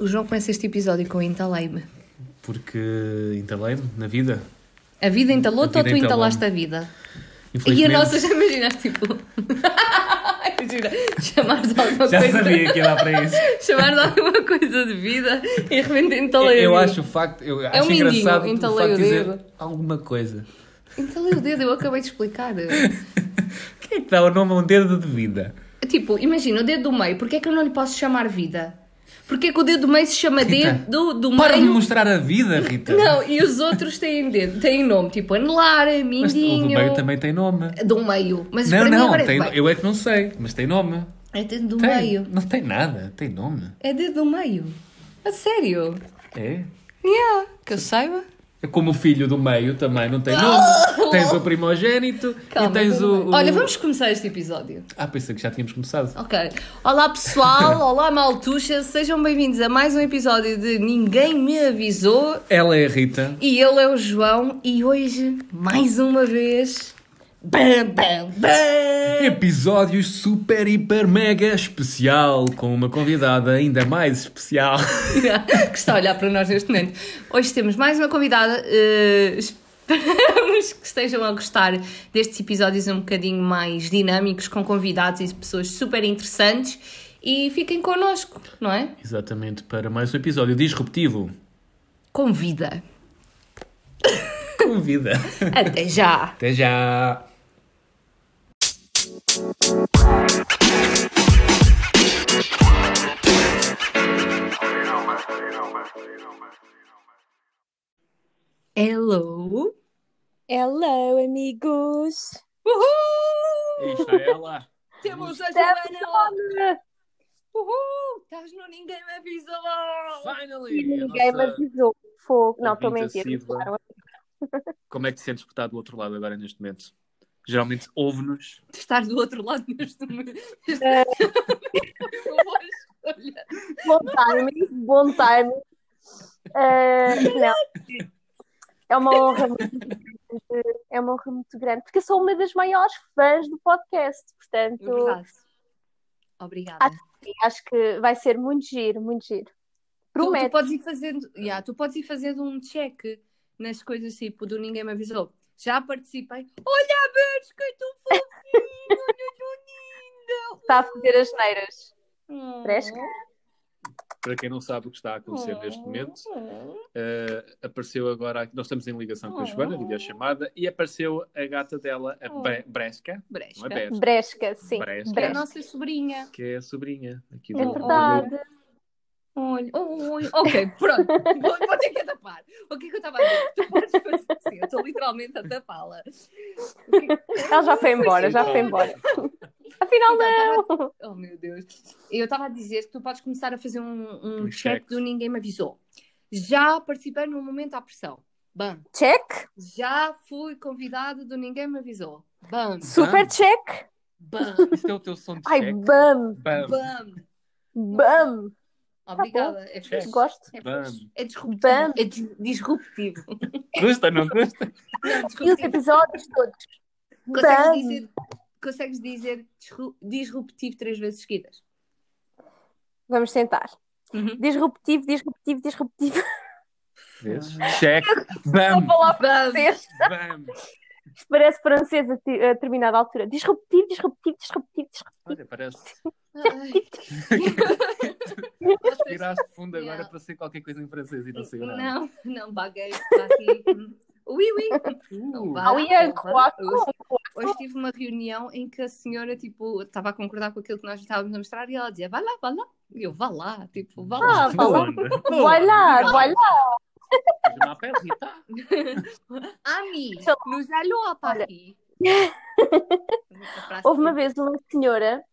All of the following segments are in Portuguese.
O João começa este episódio com entalei-me. Porque entalei-me na vida. A vida entalou-te ou tu entalaste a vida? E a nossa, já imaginaste, tipo... Imagina, chamares alguma Já coisa... sabia que ia dar para isso. Chamares alguma coisa de vida e de repente entalei eu acho o facto, eu É um acho mindinho, engraçado o facto o de dizer dedo. alguma coisa. Entalei o dedo, eu acabei de explicar. Quem é que dá o nome a um dedo de vida? Tipo, imagina, o dedo do meio, porquê é que eu não lhe posso chamar vida? Porquê que o dedo do meio se chama Rita, dedo do Para de meio? mostrar a vida, Rita. Não, e os outros têm dedo, têm nome, tipo anelar, Mas o do mindinho. meio também tem nome. Do meio. Mas Não, mim não, agora tem- eu é que não sei, mas tem nome. é dedo do Tem. meio. Não tem nada, tem nome. É dedo do meio. A sério? É? Yeah, que eu saiba. É como o filho do meio também não tem nome. Tens o primogênito Calma, e tens o, o- Olha, vamos começar este episódio. Ah, pensei que já tínhamos começado. Ok. Olá pessoal, olá maltuxa, sejam bem-vindos a mais um episódio de Ninguém Me Avisou. Ela é a Rita. E ele é o João e hoje, mais uma vez... Bam, bam, bam! Episódio super, hiper, mega especial com uma convidada ainda mais especial. que está a olhar para nós neste momento. Hoje temos mais uma convidada. eh, esperamos que estejam a gostar destes episódios um bocadinho mais dinâmicos, com convidados e pessoas super interessantes. E fiquem connosco, não é? Exatamente, para mais um episódio disruptivo. Convida. Convida. Até já! Até já! Hello! Hello, amigos! Uhul! É ela. Temos a Estamos Joana! Uhul! Estás no Ninguém Me Avisou! Finally! E ninguém me avisou. Fogo. Não, estou a ouvinte mentir. assídua. Claro. Como é que te sentes por estar do outro lado agora neste momento? Geralmente ouve-nos. de estar do outro lado neste momento. É. Boa escolha. Bom timing, bom timing. Eh, não. É uma honra muito grande. É uma honra muito grande, porque eu sou uma das maiores fãs do podcast, portanto, Verdade. Obrigada. Acho acho que vai ser muito giro, muito giro. Tu, tu Prometo. podes ir fazendo, yeah, tu podes ir fazendo um check nas coisas tipo do Ninguém Me Avisou. Já participei. Olha a ver, que tão fofinho, olha tão Está a fazer as neiras. linda. Fresca. Para quem não sabe o que está a acontecer Oh. neste momento, eh, apareceu agora. Nós estamos em ligação com a Joana, Oh. videochamada, e apareceu a gata dela, a Oh. Bre- Bresca. Bresca. Não é Bresca, Bresca, sim. Bresca. É a Bresca. nossa sobrinha. que é a sobrinha aqui É do verdade. Olha, olha. Ok, pronto. Vou, vou ter que tapar. O que é que eu estava a dizer? Tu podes fazer assim. Eu estou literalmente a tapá-la. O que- Ela já foi embora, já foi embora. Afinal, Então, não. Oh meu Deus. Eu estava a dizer que tu podes começar a fazer um, um check check. do Ninguém Me Avisou. Já participei no momento à pressão. Bam. Check. Já fui convidada do Ninguém Me Avisou. Bam. Super check. Bam. Isso é o teu som de Ai, check. bam. Bam. Bam. Bam. Obrigada. É, Check. fixe. Gosto. é, é disruptivo. Bam. É dis- disruptivo. Custa, não custa? Não, E os episódios todos. Consegues Bam. dizer, consegues dizer disru- disruptivo três vezes seguidas? Vamos tentar. Uhum. Disruptivo, disruptivo, disruptivo. Vezes. Check. Vou Bam. Bam. parece francês a, a determinada altura. Disruptivo, disruptivo, disruptivo, disruptivo. Olha, parece. Ai. Tiraste fundo agora para ser qualquer coisa em francês e não sei nada. Não, não, baguei. Uh, Vá, Ah, oui, é. Hoje, hoje tive uma reunião em que a senhora, tipo, estava a concordar com aquilo que nós estávamos a mostrar e ela dizia, vá lá, vá lá. E eu, vá lá, tipo, vá lá. Ah, vá lá. Vai lá, vai lá. Je m'appelle Rita. Ami, nous allons à Paris. Houve uma vez uma senhora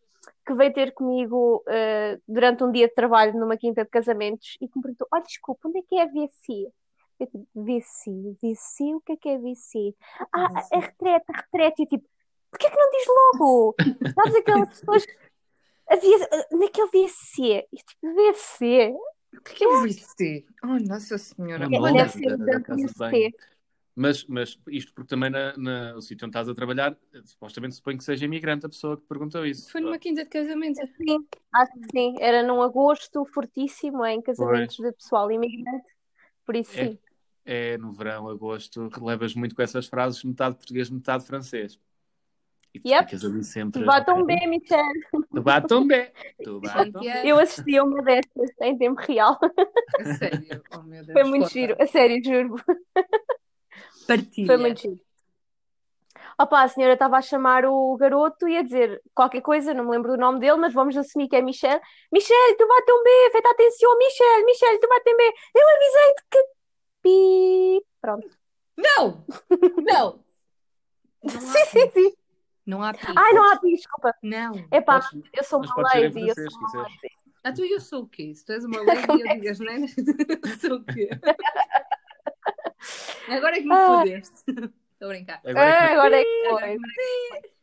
que veio ter comigo eh, durante um dia de trabalho numa quinta de casamentos e que me perguntou: Olha, desculpa, onde é que é a VC? Eu tipo, VC, VC, o que é que é VC? Ah, a retrete, a retrete. E eu tipo, porquê que não diz logo? Sabes aquelas pessoas. Havia, naquele VC, e tipo, VC, O que é o VC? Oh, Nossa Senhora. É Deve ser da- da da casa de VC. Mas, mas isto porque também na, na- o sítio onde estás a trabalhar, eh, supostamente suponho que seja imigrante a pessoa que perguntou isso. Foi numa quinta de casamento. Sim, acho que sim. Era num agosto fortíssimo em casamentos de pessoal imigrante. Por isso, É. sim. É no verão, agosto, levas muito com essas frases, metade português, metade francês. E tu Yep. ficas ali sempre. Batam ok, bem, Michel. Tu batam bem. Tu batam bem. Santiago. Eu assisti a uma destas em tempo real. A sério. Oh, meu Deus. Foi muito giro. A sério, juro. Partilha. Foi muito giro. Opa, a senhora estava a chamar o garoto e a dizer qualquer coisa, não me lembro do nome dele, mas vamos assumir que é Michel. Michel, tu batem bem, feita atenção, Michel, Michel, tu batem bem. Eu avisei-te que. Pi. Pronto. Não! Não! Não há Sim, sim, sim. Não há pi. Ai, não há pi, desculpa. Não. Epá, Podes- eu sou uma lady, eu sou uma lady. Ah, tu eu sou o quê? Se tu és uma lady e eu digo as neiras, eu sou o quê? Agora é que me Ah. fodeste. Estou a brincar. Agora é Ah, que- agora é que foi.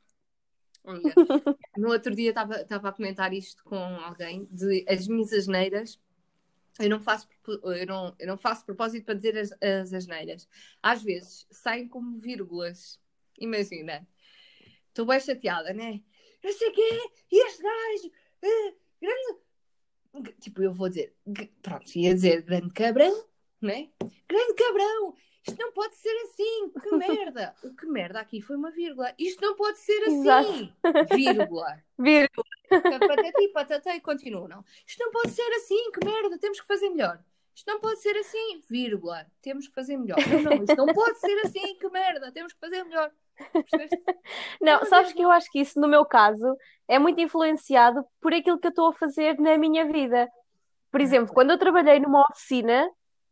No outro dia estava estava a comentar isto com alguém de as minhas asneiras. Eu não faço, eu não, eu não faço propósito para dizer as, as asneiras. Às vezes saem como vírgulas. Imagina, estou bem chateada, né? Não sei o quê, e este gajo, eh, grande. Tipo, eu vou dizer, pronto, ia dizer grande cabrão, né? Grande cabrão, isto não pode ser assim, que merda. O que merda aqui foi uma vírgula. Isto não pode ser assim, vírgula. Vírgula. Patati, patatá e continuam, não. Isto não pode ser assim, que merda, temos que fazer melhor. Isto não pode ser assim, vírgula, temos que fazer melhor. Não, não, isto não pode ser assim, que merda, temos que fazer melhor. Percebeste? Não, sabes que eu acho que isso, no meu caso, é muito influenciado por aquilo que eu estou a fazer na minha vida. Por exemplo, quando eu trabalhei numa oficina,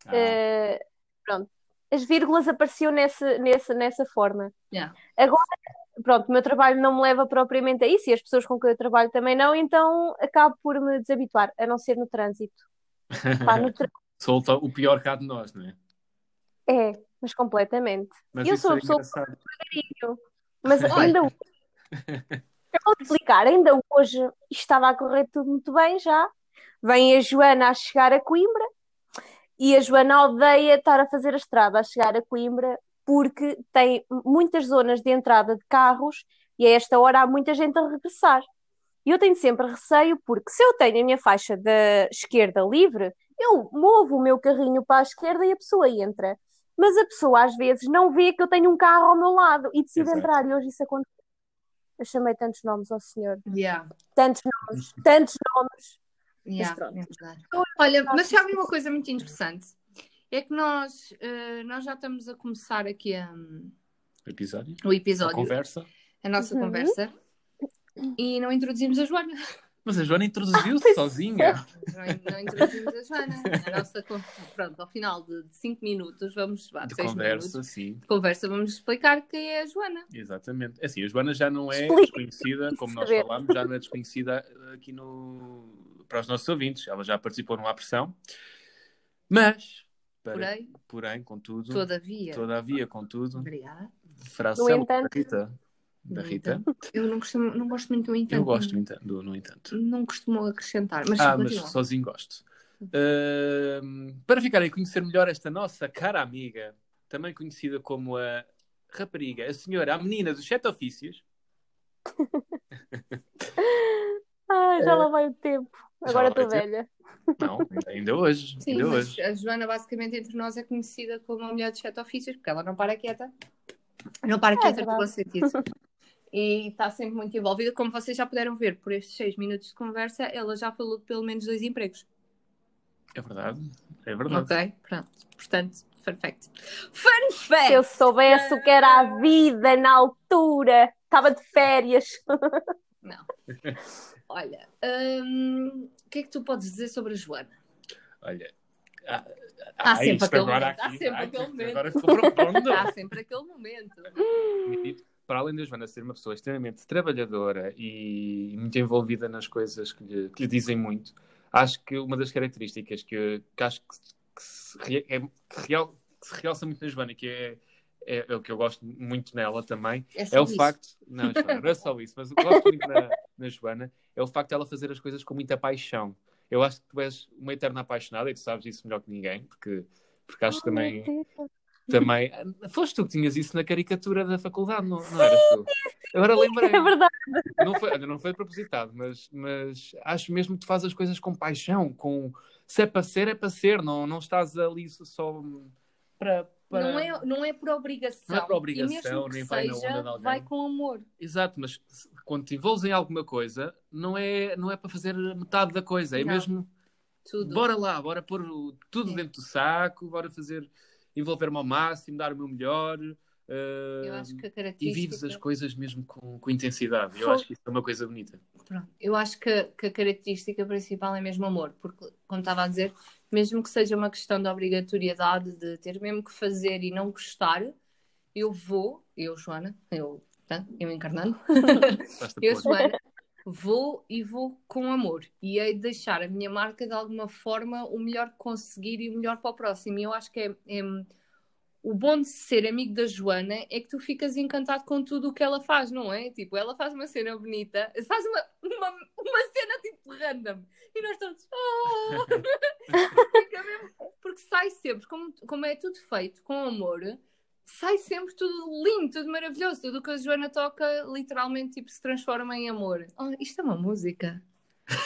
Ah, eh, pronto, as vírgulas apareciam nessa, nessa, nessa forma. Yeah. Agora, pronto, o meu trabalho não me leva propriamente a isso e as pessoas com quem eu trabalho também não, então acabo por me desabituar, a não ser no trânsito. Pá, no trânsito Solta o pior cá de nós, não é? é, mas completamente. Mas Eu sou é uma pessoa engraçado. Mas ainda hoje, eu vou explicar, ainda hoje estava a correr tudo muito bem já. Vem a Joana a chegar a Coimbra e a Joana odeia estar a fazer a estrada a chegar a Coimbra porque tem muitas zonas de entrada de carros e a esta hora há muita gente a regressar. E eu tenho sempre receio porque se eu tenho a minha faixa da esquerda livre, eu movo o meu carrinho para a esquerda e a pessoa entra. Mas a pessoa às vezes não vê que eu tenho um carro ao meu lado e decide Exato. entrar. E hoje isso aconteceu. Eu chamei tantos nomes ao senhor. Yeah, Tantos nomes, tantos nomes. Yeah, pronto. é verdade. Olha, mas sabe uma coisa muito interessante? É que nós, eh, nós já estamos a começar aqui a- Episódio? o A episódio, conversa. a nossa Uhum. conversa, e não introduzimos a Joana. Mas a Joana introduziu-se sozinha. Não, não introduzimos a Joana. A nossa, pronto, ao final de 5 minutos, vamos, vá, De 6 conversa, minutos sim. de conversa, vamos explicar quem é a Joana. Exatamente. É Assim, a Joana já não é Explica. desconhecida, como nós falámos, já não é desconhecida aqui no... para os nossos ouvintes. Ela já participou numa pressão. Mas, para- Porém, porém, contudo, todavia. todavia, contudo, Obrigada. frase No entanto. Rita. Da No Rita. Eu não, costumo, não gosto muito do entanto. Eu gosto, no entanto, do no entanto. Não costumo acrescentar, mas Ah, mas sozinho gosto. Ahm, para ficarem a conhecer melhor esta nossa cara amiga, também conhecida como a rapariga, a senhora, a menina dos sete ofícios, Ah, já lá vai o tempo. É. Agora estou velha. não, ainda hoje, Sim, ainda mas hoje. a Joana, basicamente, entre nós é conhecida como a mulher de sete ofícios, porque ela não para quieta. Não para quieta, no verdade. bom sentido. E está sempre muito envolvida. Como vocês já puderam ver por estes seis minutos de conversa, ela já falou de pelo menos dois empregos. É verdade, é verdade. Ok? Pronto. Portanto, fun fact. Fun fact! Se eu soubesse o que era a vida na altura, estava de férias. Não. Olha, hum, o que é que tu podes dizer sobre a Joana? Olha, há, Há sempre isto aquele momento, há sempre aquele momento. Agora ficou profundo. Há sempre aquele momento. Para além da Joana ser uma pessoa extremamente trabalhadora e muito envolvida nas coisas que lhe, que lhe dizem muito, acho que uma das características que, que acho que, que se, é- real- que se realça muito na Joana, que é, é, é o que eu gosto muito nela também, É, é o isso. facto. Não, Joana, não é só isso, mas o que eu gosto muito na, na Joana é o facto de ela fazer as coisas com muita paixão. Eu acho que tu és uma eterna apaixonada e tu sabes isso melhor que ninguém, porque, porque acho que Oh, também. Também. Foste tu que tinhas isso na caricatura da faculdade, não, não eras tu? Agora lembrei. É verdade. Não foi, não foi propositado, mas, mas acho mesmo que tu fazes as coisas com paixão, com se é para ser, é para ser, não, não estás ali só para. para... Não, é, não é por obrigação. Não é por obrigação, nem vai na onda de alguém. vai com amor. Exato, mas quando te envolves em alguma coisa, não é, não é para fazer metade da coisa, é Não. mesmo Tudo. bora lá, bora pôr tudo É. dentro do saco, bora fazer, envolver-me ao máximo, dar o meu melhor. eh, Eu acho que a e característica. vives as coisas mesmo com, com intensidade. Eu acho que isso é uma coisa bonita. Pronto. Eu acho que, que a característica principal é mesmo amor, porque, como estava a dizer, mesmo que seja uma questão de obrigatoriedade, de ter mesmo que fazer e não gostar, eu vou, eu, Joana, eu, tá? eu encarnando, eu. Joana, vou e vou com amor e hei de deixar a minha marca de alguma forma o melhor que conseguir e o melhor para o próximo. E eu acho que é, é- o bom de ser amigo da Joana é que tu ficas encantado com tudo o que ela faz, não é? Tipo, ela faz uma cena bonita, faz uma, uma, uma cena tipo random e nós todos. "Oh!" Porque sai sempre, como, como é tudo feito com amor, sai sempre tudo lindo, tudo maravilhoso. Tudo o que a Joana toca, literalmente, tipo, se transforma em amor. Oh, isto é uma música.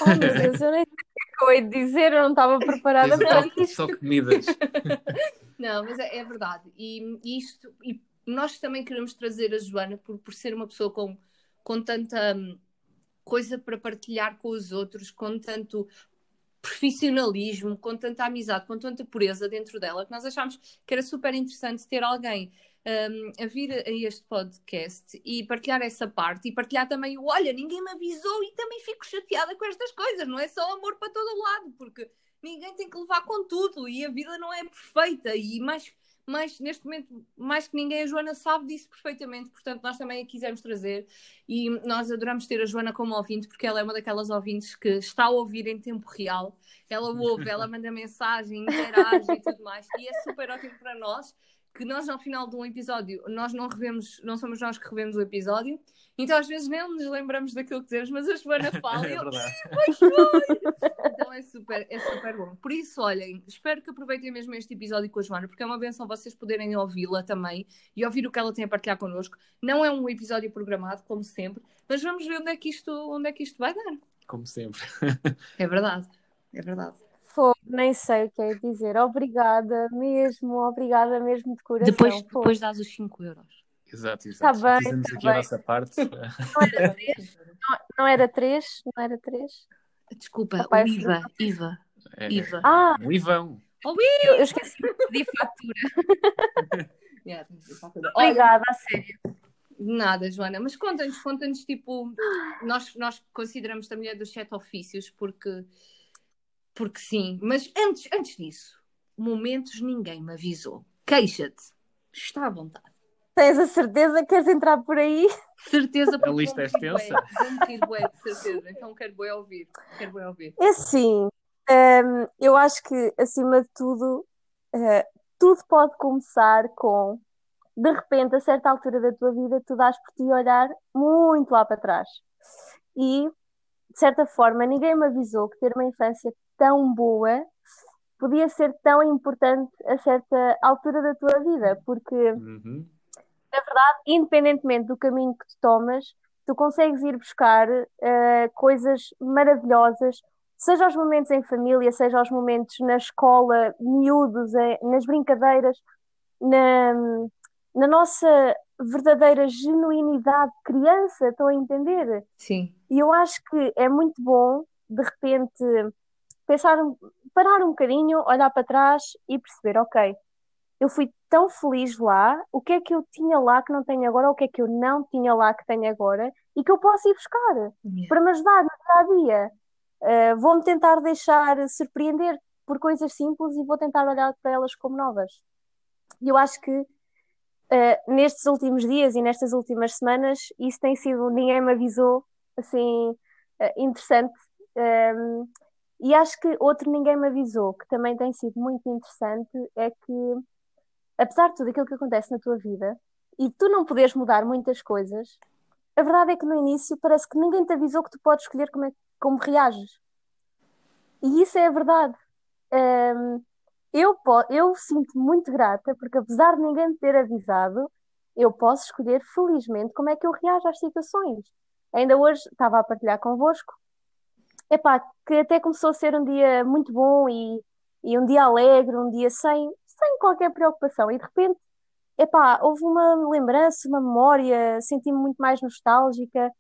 Oh, meu Deus, eu nem sei o que eu hei de dizer, eu não estava preparada para isto. toque de Midas. Não, mas é, é verdade. E, e isto, e nós também queremos trazer a Joana por, por ser uma pessoa com, com tanta hum, coisa para partilhar com os outros, com tanto profissionalismo, com tanta amizade, com tanta pureza dentro dela, que nós achámos que era super interessante ter alguém hum, a vir a este podcast e partilhar essa parte e partilhar também o olha, ninguém me avisou e também fico chateada com estas coisas, não é só amor para todo lado, porque ninguém tem que levar com tudo e a vida não é perfeita e mais, mais neste momento, mais que ninguém, a Joana sabe disso perfeitamente, portanto nós também a quisemos trazer. E nós adoramos ter a Joana como ouvinte porque ela é uma daquelas ouvintes que está a ouvir em tempo real, ela ouve, ela manda mensagem, interage e tudo mais. E é super ótimo para nós que nós ao final de um episódio, nós não revemos, não somos nós que revemos o episódio, então às vezes nem nos lembramos daquilo que dizemos, mas a Joana fala e É eu, verdade. então é super, é super bom. Por isso, olhem, espero que aproveitem mesmo este episódio com a Joana, porque é uma benção vocês poderem ouvi-la também e ouvir o que ela tem a partilhar connosco. Não é um episódio programado, como sempre, mas vamos ver onde é que isto, onde é que isto vai dar. Como sempre. É verdade, é verdade. Fogo, nem sei o que é dizer. Obrigada mesmo, obrigada mesmo de coração. Depois, Fogo. depois dás os 5 euros. Exato, Tá exato. bem, Fizemos tá aqui a bem. nossa parte. Não era três? Não era três? Não era três? Desculpa, Opa, o IVA, IVA, É, IVA. Ah, Um Ivão. eu, eu esqueci de pedir fatura. Yeah, a Obrigada, a sério. Nada, Joana, mas conta-nos, conta-nos, tipo, nós, nós consideramos a mulher dos sete ofícios porque, porque sim, mas antes, antes disso, momentos ninguém me avisou. Queixa-te, está à vontade. Tens a certeza que queres entrar por aí? Certeza porque lista é extensa. Bué, de certeza, então quero bué ouvir, quero bué ouvir. É assim, hum, eu acho que, acima de tudo, eh, tudo pode começar com, de repente, a certa altura da tua vida, tu dás por ti olhar muito lá para trás. E, de certa forma, ninguém me avisou que ter uma infância tão boa podia ser tão importante a certa altura da tua vida, porque Uhum. independentemente do caminho que tu tomas, tu consegues ir buscar eh, coisas maravilhosas, seja aos momentos em família, seja aos momentos na escola, miúdos, eh, nas brincadeiras, na, na nossa verdadeira genuinidade de criança, estão a entender? Sim, E eu acho que é muito bom, de repente, pensar, parar um bocadinho, olhar para trás e perceber, ok, eu fui tão feliz lá, o que é que eu tinha lá que não tenho agora, o que é que eu não tinha lá que tenho agora e que eu posso ir buscar Yeah. para me ajudar no dia a dia. Uh, vou-me tentar deixar surpreender por coisas simples e vou tentar olhar para elas como novas. E eu acho que uh, nestes últimos dias e nestas últimas semanas isso tem sido, ninguém me avisou, assim, uh, interessante. Um, e acho que outro ninguém me avisou, que também tem sido muito interessante, é que apesar de tudo aquilo que acontece na tua vida e tu não poderes mudar muitas coisas, a verdade é que no início parece que ninguém te avisou que tu podes escolher como, é, como reages. E isso é a verdade. Um, eu, eu sinto muito grata, porque apesar de ninguém ter avisado, eu posso escolher felizmente como é que eu reajo às situações. Ainda hoje estava a partilhar convosco, epá, que até começou a ser um dia muito bom e, e um dia alegre, um dia sem, sem qualquer preocupação. E de repente, epá, houve uma lembrança, uma memória, senti-me muito mais nostálgica.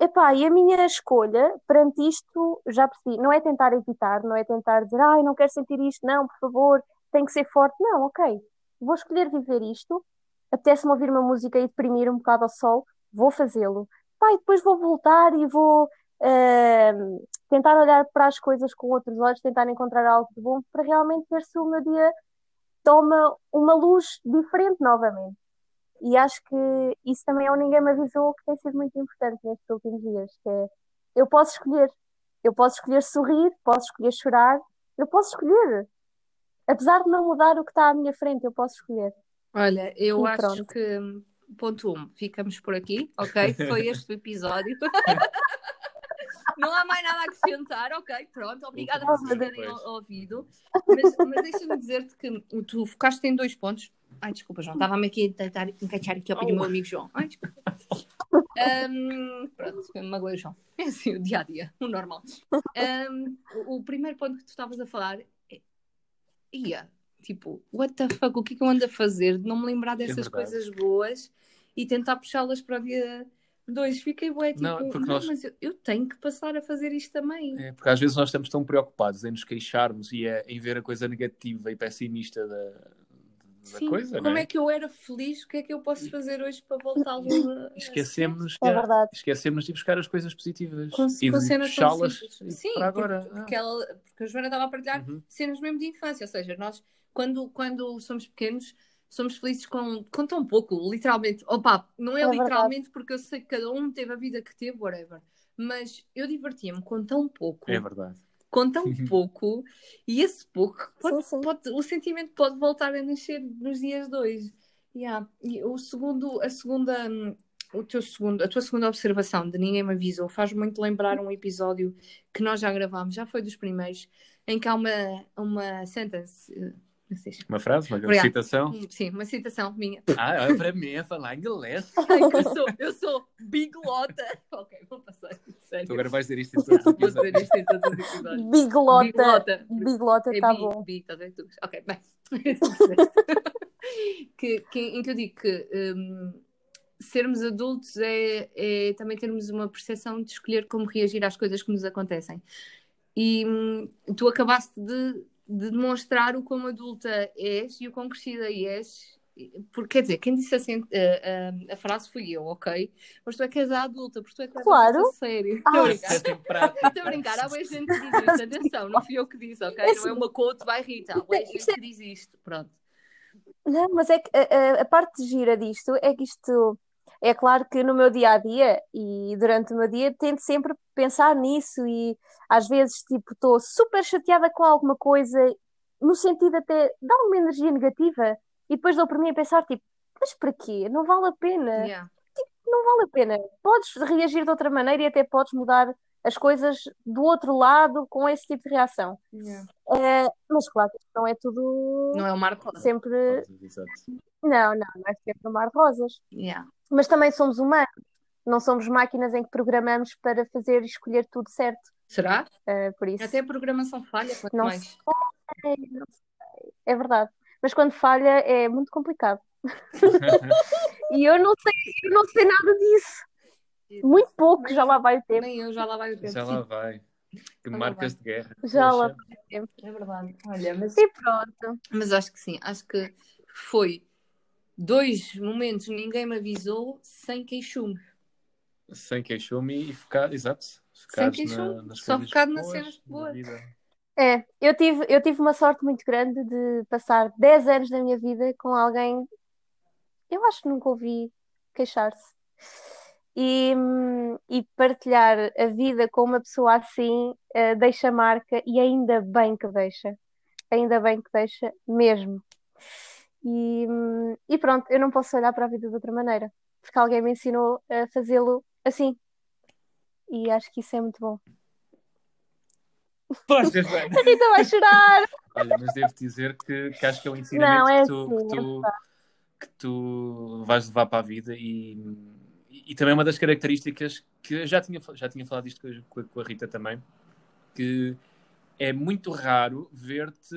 Epá, e a minha escolha perante isto, já percebi, não é tentar evitar, não é tentar dizer, ai, não quero sentir isto, não, por favor, tem que ser forte. Não, ok, vou escolher viver isto, apetece-me ouvir uma música e deprimir um bocado ao sol, vou fazê-lo. Pá, e depois vou voltar e vou ahm, tentar olhar para as coisas com outros olhos, tentar encontrar algo de bom para realmente ver se o meu dia toma uma luz diferente novamente. E acho que isso também é o Ninguém Me Avisou que tem sido muito importante nestes últimos dias, que é eu posso escolher. Eu posso escolher sorrir, posso escolher chorar, eu posso escolher. Apesar de não mudar o que está à minha frente, eu posso escolher. Olha, eu E acho pronto. que, ponto um, ficamos por aqui, ok? Foi este o episódio. Não há mais nada a acrescentar, ok? Pronto, obrigada por Oh, meu terem ouvido. Mas, mas deixa-me dizer-te que tu focaste em dois pontos. Ai, desculpa, João, estava-me aqui a tentar encaixar aqui ao pé do meu amigo João. Ai, desculpa. Ahm, pronto, magoei o João. É assim, o dia a dia, o normal. Ahm, o primeiro ponto que tu estavas a falar é. Ia, tipo, what the fuck, o que é que eu ando a fazer? De não me lembrar dessas verdade. coisas boas e tentar puxá-las para o dia 2. Fiquei bué, tipo, Não, não, porque nós- mas eu, eu tenho que passar a fazer isto também. É, porque às vezes nós estamos tão preocupados em nos queixarmos e é- em ver a coisa negativa e pessimista da, da Sim, coisa, como não é? é? que eu era feliz? O que é que eu posso fazer hoje para voltá-lo a. Esquecemos, É verdade. esquecemos de buscar as coisas positivas Com, e com de puxá-las. Sim, para agora. Porque, porque, ela, porque a Joana estava a partilhar Uhum. cenas mesmo de infância, ou seja, nós, quando, quando somos pequenos, somos felizes com, com tão pouco, literalmente. Opa, não é, É verdade. literalmente porque eu sei que cada um teve a vida que teve, whatever. Mas eu divertia-me com tão pouco, É verdade. com tão pouco, e esse pouco, pode, Sim, sim. pode- o sentimento pode voltar a nascer nos dias dois. Yeah. E o segundo, a segunda, o teu segundo, a tua segunda observação de ninguém me avisou faz muito lembrar um episódio que nós já gravámos, já foi dos primeiros, em que há uma, uma sentence, sei, Uma frase, uma Obrigada. citação. Sim, uma citação minha. Ah, é para mim é falar inglês. Ai, eu sou, eu sou biglota. Ok, vou passar, sério. Tu agora vais dizer isto em todos os Vou dizer episódios. isto em todos os episódios. Biglota. Biglota. Biglota É está bi, bom. bi, estás a ver tu? Ok, bem. que, que, em que eu digo que hum, sermos adultos é, é também termos uma percepção de escolher como reagir às coisas que nos acontecem. E hum, tu acabaste de, de demonstrar o como adulta és e o quão crescida és. Porque quer dizer, quem disse assim, a, a, a frase fui eu, ok? Mas tu é que és a adulta, porque tu é que és Claro. a sério. Ah, Estou a brincar. É prático. Estou a brincar, há boa gente que diz isto, atenção, não fui eu que disse, ok? Não é uma quote by Rita, há boa gente que diz isto, pronto. Não, mas é que a, a- a parte gira disto é que isto é claro que no meu dia a dia e durante o meu dia tento sempre pensar nisso e às vezes tipo estou super chateada com alguma coisa no sentido até dá uma energia negativa e depois dou por mim a pensar tipo, mas para quê? Não vale a pena. Yeah. Não vale a pena. Podes reagir de outra maneira e até podes mudar as coisas do outro lado com esse tipo de reação. Yeah. Eh, mas claro, que isto não é tudo Não é o mar de rosa. sempre. Não, não, não é sempre um mar de rosas. Yeah. Mas também somos humanos. Não somos máquinas em que programamos para fazer e escolher tudo certo. Será? Eh, por isso, Até a programação falha, quanto Não mais. sei, não sei. É verdade. Mas quando falha é muito complicado. E eu não sei, eu não sei nada disso. Muito pouco, já lá vai o tempo. Nem eu, já lá vai o tempo. Já lá vai. Que lá marcas vai. de guerra. Já lá Poxa. vai o tempo. É verdade. Olha, mas, E pronto. mas acho que sim. Acho que foi dois momentos ninguém me avisou sem queixume. Sem queixume e focado, exato. Focados queixume, na, nas só focado nas cenas na boas. É, eu tive, eu tive uma sorte muito grande de passar 10 anos da minha vida com alguém, eu acho que nunca ouvi queixar-se. E, e partilhar a vida com uma pessoa assim eh, deixa marca e ainda bem que deixa. Ainda bem que deixa mesmo. E, e pronto, eu não posso olhar para a vida de outra maneira, porque alguém me ensinou a fazê-lo assim. E acho que isso é muito bom. Poxa, Joana. A Rita vai chorar! Olha, mas devo dizer que, que acho que é um ensinamento Não, é que, tu, assim, que, é tu, que tu vais levar para a vida e, e também uma das características que eu já tinha, já tinha falado isto com a, com a Rita também, que é muito raro ver-te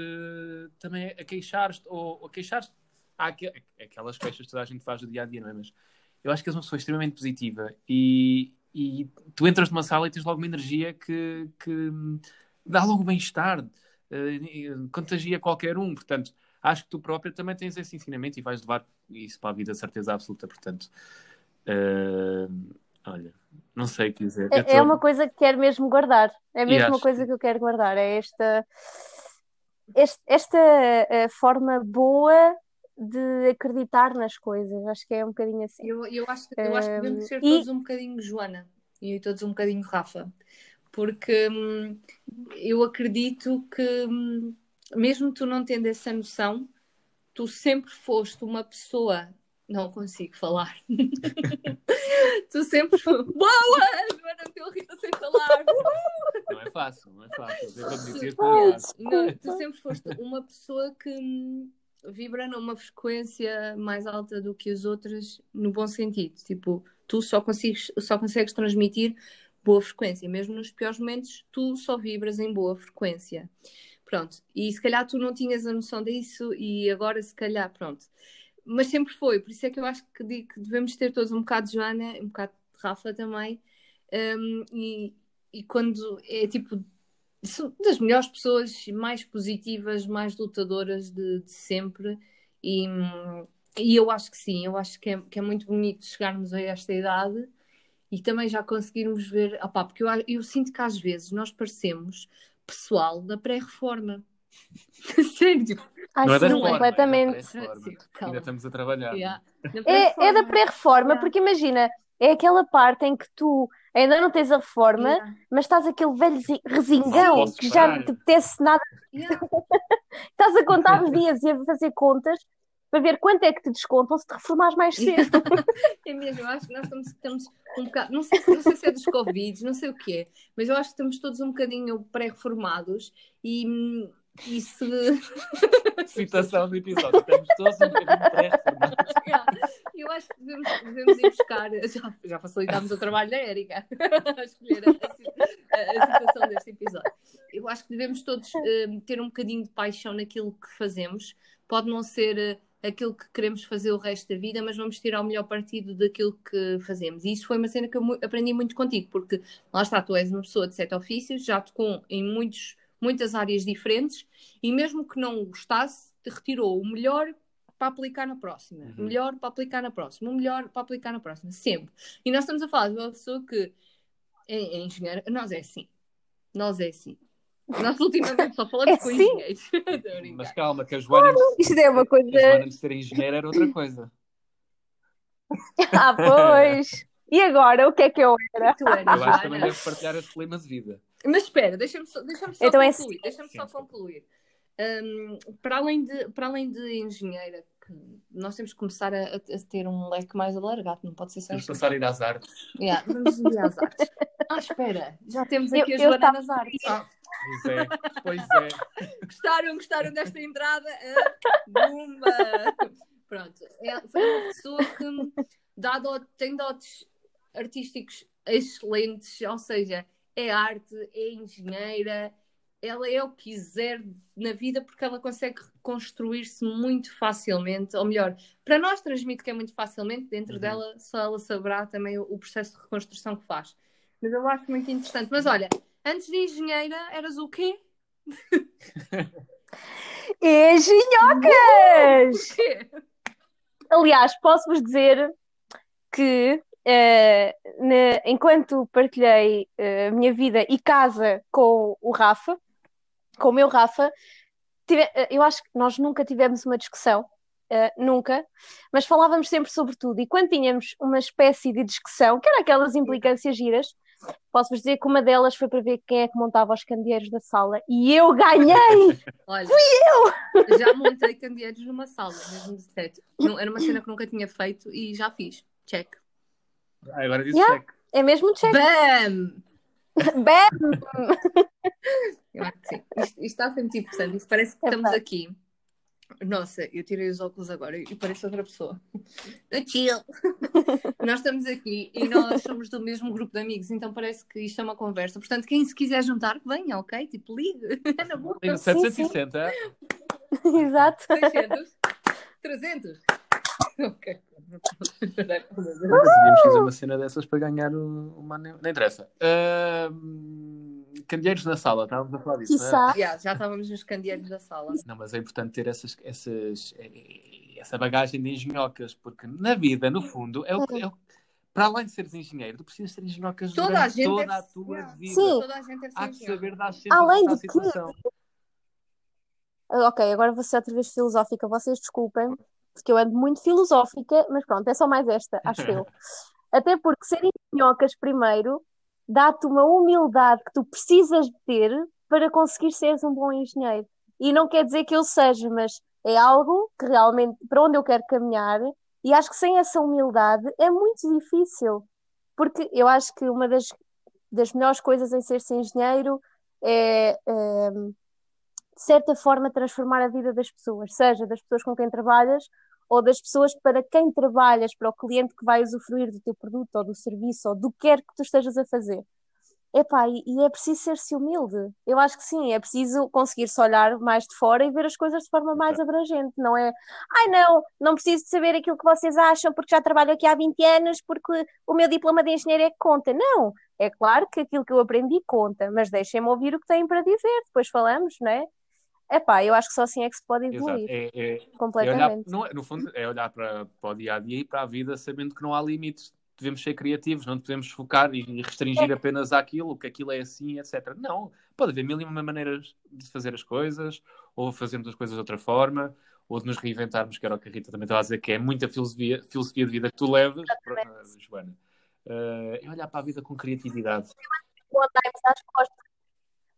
também a queixar-te ou a queixar-te. Há aqu- aquelas queixas que toda a gente faz do dia a dia, não é? Mas eu acho que és uma pessoa extremamente positiva e, e tu entras numa sala e tens logo uma energia que, que dá logo bem-estar, eh, contagia qualquer um. Portanto, acho que tu própria também tens esse ensinamento e vais levar isso para a vida, certeza absoluta. Portanto, eh, olha, não sei o que dizer. É, é tô- uma coisa que quero mesmo guardar. É mesmo acho uma coisa que- que eu quero guardar. É esta, este- esta eh, forma boa de acreditar nas coisas. Acho que é um bocadinho assim. Eu, eu, acho, que- eu acho que devemos ser e- todos um bocadinho Joana e todos um bocadinho Rafa, porque hum, eu acredito que, hum, mesmo tu não tendo essa noção, tu sempre foste uma pessoa. Não consigo falar. tu sempre foste. Boa! Joana meteu Rita sem falar! Não é fácil, não é fácil. Oh, não é. Não, tu sempre foste uma pessoa que hum, vibra numa frequência mais alta do que as outras, no bom sentido. Tipo, tu só consegues, só consegues transmitir boa frequência. Mesmo nos piores momentos, tu só vibras em boa frequência. Pronto. E se calhar tu não tinhas a noção disso e agora se calhar, pronto. Mas sempre foi. Por isso é que eu acho que digo que devemos ter todos um bocado de Joana, um bocado de Rafa também. Hum, e, e quando é tipo das melhores pessoas, mais positivas, mais lutadoras de, de sempre. E, e eu acho que sim, eu acho que é, que é muito bonito chegarmos a esta idade e também já conseguirmos ver. Opá, porque eu, eu sinto que às vezes nós parecemos pessoal da pré-reforma. Sério, Não é sim, reforma, completamente. é. Sim. Ainda estamos a trabalhar. Yeah. É, é da pré-reforma. pré-reforma, Yeah. porque imagina, é aquela parte em que tu ainda não tens a reforma, Yeah. mas estás aquele velho resingão que já não te apetece nada. Yeah. Estás a contar os dias e a fazer contas para ver quanto é que te descontam se te reformares mais cedo. É mesmo, eu acho que nós estamos, estamos um bocado, não sei, se- não sei se é dos Covid, não sei o que é, mas eu acho que estamos todos um bocadinho pré-reformados e, hum, e se. Citação do episódio. Estamos todos um bocadinho pré-reformados. Yeah. Eu acho que devemos, devemos ir buscar. Já, já facilitámos o trabalho da Érica a escolher a, a, a citação deste episódio. Eu acho que devemos todos hum, ter um bocadinho de paixão naquilo que fazemos. Pode não ser eh, aquilo que queremos fazer o resto da vida, mas vamos tirar o melhor partido daquilo que fazemos. E isso foi uma cena que eu aprendi muito contigo, porque lá está, tu és uma pessoa de sete ofícios, já tocou em muitos, muitas áreas diferentes, e mesmo que não gostasse, te retirou o melhor para aplicar na próxima, Uhum. o melhor para aplicar na próxima, o melhor para aplicar na próxima, sempre. E nós estamos a falar de uma pessoa que é, é engenheira, nós é assim, nós é assim. Nós ultimamente só falamos É com sim? engenheiros. A. Mas calma, que a Joana, Isto é uma a coisa. Joana de ser engenheira era outra coisa. Ah, pois. E agora, o que é que eu era? Tu eras, Eu acho que também deve partilhar esse lema de vida. Mas espera, deixa-me só, deixa só Então é concluir. Deixa-me só Sim. concluir. Hum, para, além de, para além de engenheira, nós temos que começar a, a ter um leque mais alargado, não pode ser só Vamos engenheira. passar a ir às artes. Yeah, vamos ir às artes. Ah, espera, já temos Eu- aqui a eu Joana tava- nas artes. Ah, pois é, pois é. Gostaram, gostaram desta entrada? Ah, Bumba! Pronto, é, foi uma pessoa que dá dot- tem dotes artísticos excelentes, ou seja, é arte, é engenheira, ela é o que quiser na vida porque ela consegue construir-se muito facilmente, ou melhor, para nós transmite que é muito facilmente, dentro Uhum. dela só ela saberá também o, processo de reconstrução que faz. Mas eu acho muito interessante. Mas olha, antes de engenheira, eras o quê? Engenhocas! Aliás, posso-vos dizer que eh, ne- enquanto partilhei eh, a minha vida e casa com o Rafa, com o meu Rafa, tive- eh, eu acho que nós nunca tivemos uma discussão, eh, nunca, mas falávamos sempre sobre tudo. E quando tínhamos uma espécie de discussão, que era aquelas implicâncias giras, posso-vos dizer que uma delas foi para ver quem é que montava os candeeiros da sala e eu ganhei! Olha, eu! Já montei candeeiros numa sala, mesmo de teto. Era uma cena que nunca tinha feito e já fiz. Check. Ah, agora disse Yeah. cheque. É mesmo check. Bam! Bam! Eu acho que sim. Isto, isto está a ser muito interessante. Isto parece que estamos Epá. aqui. Nossa, eu tirei os óculos agora e pareço outra pessoa. Chill. nós estamos aqui e nós somos do mesmo grupo de amigos, então parece que isto é uma conversa. Portanto, quem se quiser juntar, que venha, ok? Tipo, ligue. É na boa. Liga Sim, 760. Exato. 600? 300? Ok. Devíamos fazer uma cena dessas para ganhar o- uma. Não interessa. Ahm, candeeiros na sala, estávamos a falar disso, não é? Yeah, já estávamos nos candeeiros da sala. Não, mas é importante ter essas, essas, eh, essa bagagem de engenhocas, porque na vida, no fundo, é o que. é o- para além de seres engenheiro, tu precisas ser engenhocas Toda a gente toda deve- a tua vida. Sim. Toda a gente deve ser Há engenheiro. saber dar sempre Além de que- situação. Ok, agora vou ser outra vez filosófica. Vocês desculpem, porque eu ando muito filosófica, mas pronto, é só mais esta, acho eu. Até porque ser engenhocas primeiro dá-te uma humildade que tu precisas de ter para conseguir seres um bom engenheiro. E não quer dizer que eu seja, mas é algo que realmente para onde eu quero caminhar, e acho que sem essa humildade é muito difícil. Porque eu acho que uma das, das melhores coisas em ser-se engenheiro é, é, de certa forma, transformar a vida das pessoas, seja das pessoas com quem trabalhas ou das pessoas para quem trabalhas, para o cliente que vai usufruir do teu produto ou do serviço ou do que quer que tu estejas a fazer. Epá, e, e é preciso ser-se humilde. Eu acho que sim, é preciso conseguir-se olhar mais de fora e ver as coisas de forma mais abrangente. Não é, ai não, não preciso de saber aquilo que vocês acham porque já trabalho aqui há 20 anos, porque o meu diploma de engenheiro é que conta. Não, é claro que aquilo que eu aprendi conta, mas deixem-me ouvir o que têm para dizer, depois falamos, não é? Epá, eu acho que só assim é que se pode evoluir É, é, é olhar, completamente. não é- no fundo, é olhar para, para o dia a dia e para a vida sabendo que não há limites. Devemos ser criativos, não devemos focar e restringir apenas àquilo, que aquilo é assim, etc. Não, pode haver mil e uma maneiras de fazer as coisas, ou fazermos as coisas de outra forma, ou de nos reinventarmos, que era o que a Rita também estava a dizer, que é muita filosofia, filosofia de vida que tu levas, Joana. Eh, é olhar para a vida com criatividade. Com andaimes às costas.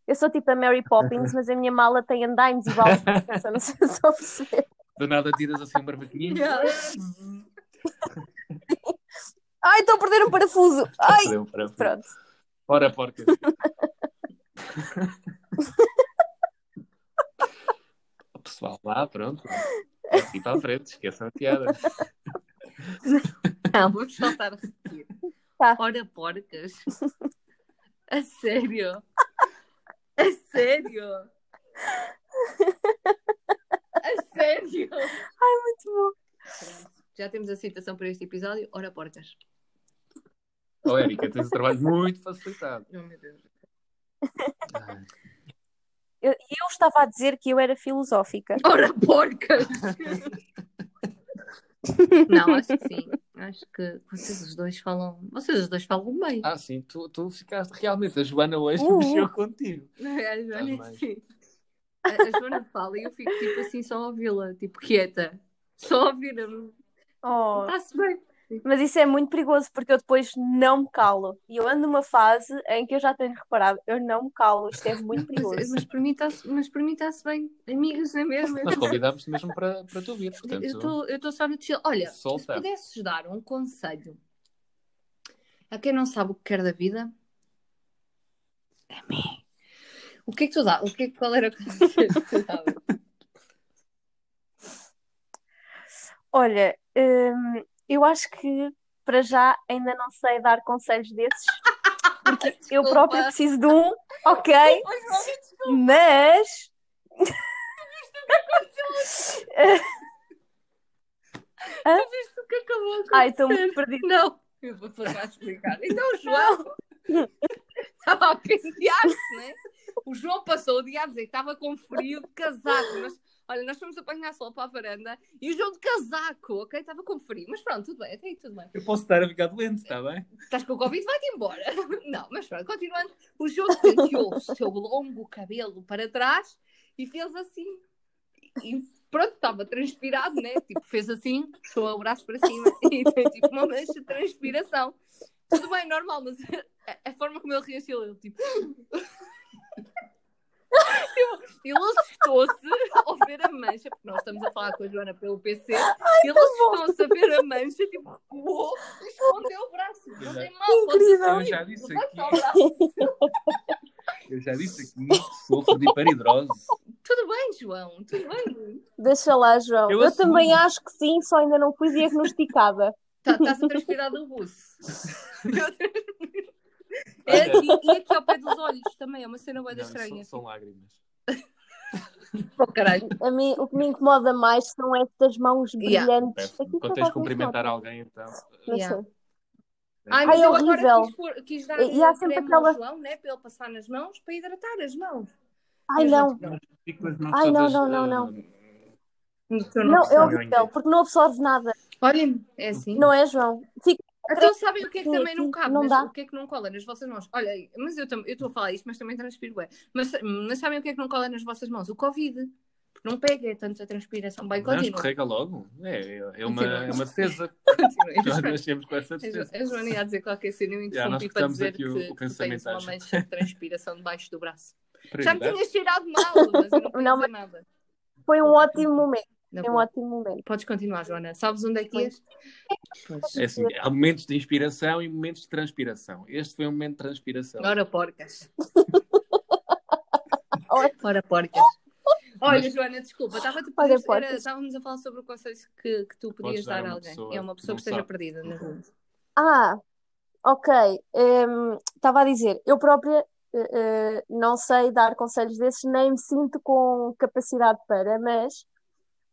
Eu sou tipo a Mary Poppins, mas a minha mala tem andaimes e baldes. não sei se estou a perceber. Do nada tiras assim um barbaquinho. Ai, estou a perder um parafuso. Ai, Deu para- pronto. Ora, porca. O pessoal lá, pronto. Assim para a frente, esqueçam a piada. Não, vamos voltar a repetir. Tá. Ora, porcas. A sério? A sério? A sério? Muito bom. Pronto. Já temos a citação para este episódio. Ora, porcas. Oh, Érica, tens o trabalho muito facilitado. Oh, meu Deus. Ai, Eu, eu estava a dizer que eu era filosófica. Ora, porcas! Não, acho que sim. Acho que vocês os dois falam. Vocês os dois falam bem. Ah, sim, tu, tu ficaste realmente. A Joana hoje Uh. mexeu contigo. A Joana é Faz mais. assim. A, a Joana fala e eu fico tipo assim só a ouvi-la, tipo quieta. Só a ouvir-me. Oh, Está-se bem. Mas isso é muito perigoso porque eu depois não me calo. E eu ando numa fase em que eu já tenho reparado, eu não me calo. Isto é muito perigoso. Mas, mas está-se mas está-se bem. Amigas, não é mesmo? Nós convidámos-te mesmo para, para tu vir, portanto. Eu estou- eu estou só no chill. Olha, se Solta. pudesses dar um conselho a quem não sabe o que quer da vida, a mim. O que é que tu dá? O que é, que- qual era o conselho que tu davas? Olha, hum, eu acho que para já ainda não sei dar conselhos desses, porque eu Desculpa. própria preciso de um, ok? Mas Tu viste o que acabou de ai, estou acontecer? muito perdida. Não, eu vou a explicar. Então o João estava a pentear-se, né? O João passou o dia a dizer que estava com frio de casaco. Mas, olha, nós fomos apanhar sol para a varanda e o João de casaco, ok? Estava com frio. Mas pronto, tudo bem, até aí tudo bem. Eu posso estar a ficar doente, está bem? Estás com o Covid, vai-te embora. Não, mas pronto, continuando. O João penteou o seu longo cabelo para trás e fez assim. E pronto, estava transpirado, né? Tipo, fez assim, puxou o braço para cima e tem tipo uma mancha de transpiração. Tudo bem, normal, mas a, a forma como ele reagiu, ele tipo. Ele- Ele assustou-se ao ver a mancha porque nós estamos a falar com a Joana pelo PC, e eles estão a ver a mancha, tipo, recuou e escondeu o braço. Não tem mal, pode Incrível. Eu já disse aqui, eu já disse aqui que sofro de hiperidrose. Tudo bem, João, tudo bem. Deixa lá, João. Eu Eu, também acho que sim, só ainda não fui diagnosticada. Tá- Estás a transpirar do buço. É aqui, e aqui ao pé dos olhos também, é uma cena bem Não, estranha. são, são lágrimas. Oh, caralho. A mim, o que me incomoda mais são estas mãos Yeah. brilhantes. Aqui Quando por tens de não cumprimentar alguém, então. não Yeah. Ai, Ai, mas é eu agora horrível. quis, pôr- quis dar E- e há sempre creme aquela- ao João, né, para ele passar nas mãos, para hidratar as mãos. Ai, não. Ai, não, não, não, não. No teu Não, novo é horrível, porque não absorve nada. Olha, é assim. Não é, João? Fica Então sabem o que é que Sim, também não sim, cabe, não nas- dá. o que é que não cola nas vossas mãos? Olha, mas eu estou a falar isto, mas também transpiro bem. Mas, mas sabem o que é que não cola nas vossas mãos? O Covid. Porque não pega é tanta transpiração. Bem, Não, continua. escorrega logo. É, é, uma, Continua. é uma defesa. Continua. Nós nascemos com essa A defesa. a Joana ia dizer qualquer cena e eu interrompi para dizer aqui que, o- o que tens pensamento, uma mancha de transpiração debaixo do braço. Já me Prioridade. tinhas tirado mal, mas eu não Não, nada. Foi um ótimo momento. Foi um ótimo momento. Podes continuar, Joana. Sabes onde é que? Pois. É assim, há momentos de inspiração e momentos de transpiração. Este foi um momento de transpiração. Ora, porcas. Ora. Porcas. Olha, Mas- Joana, desculpa, estava-te a Olha, pedir- porcas. era- estávamos a falar sobre o conselho que, que tu podias Podes dar a alguém. pessoa É uma pessoa que esteja sabe. perdida na rua. Ah, ok. Hum, Estava a dizer, eu própria eh, não sei dar conselhos desses, nem me sinto com capacidade para, mas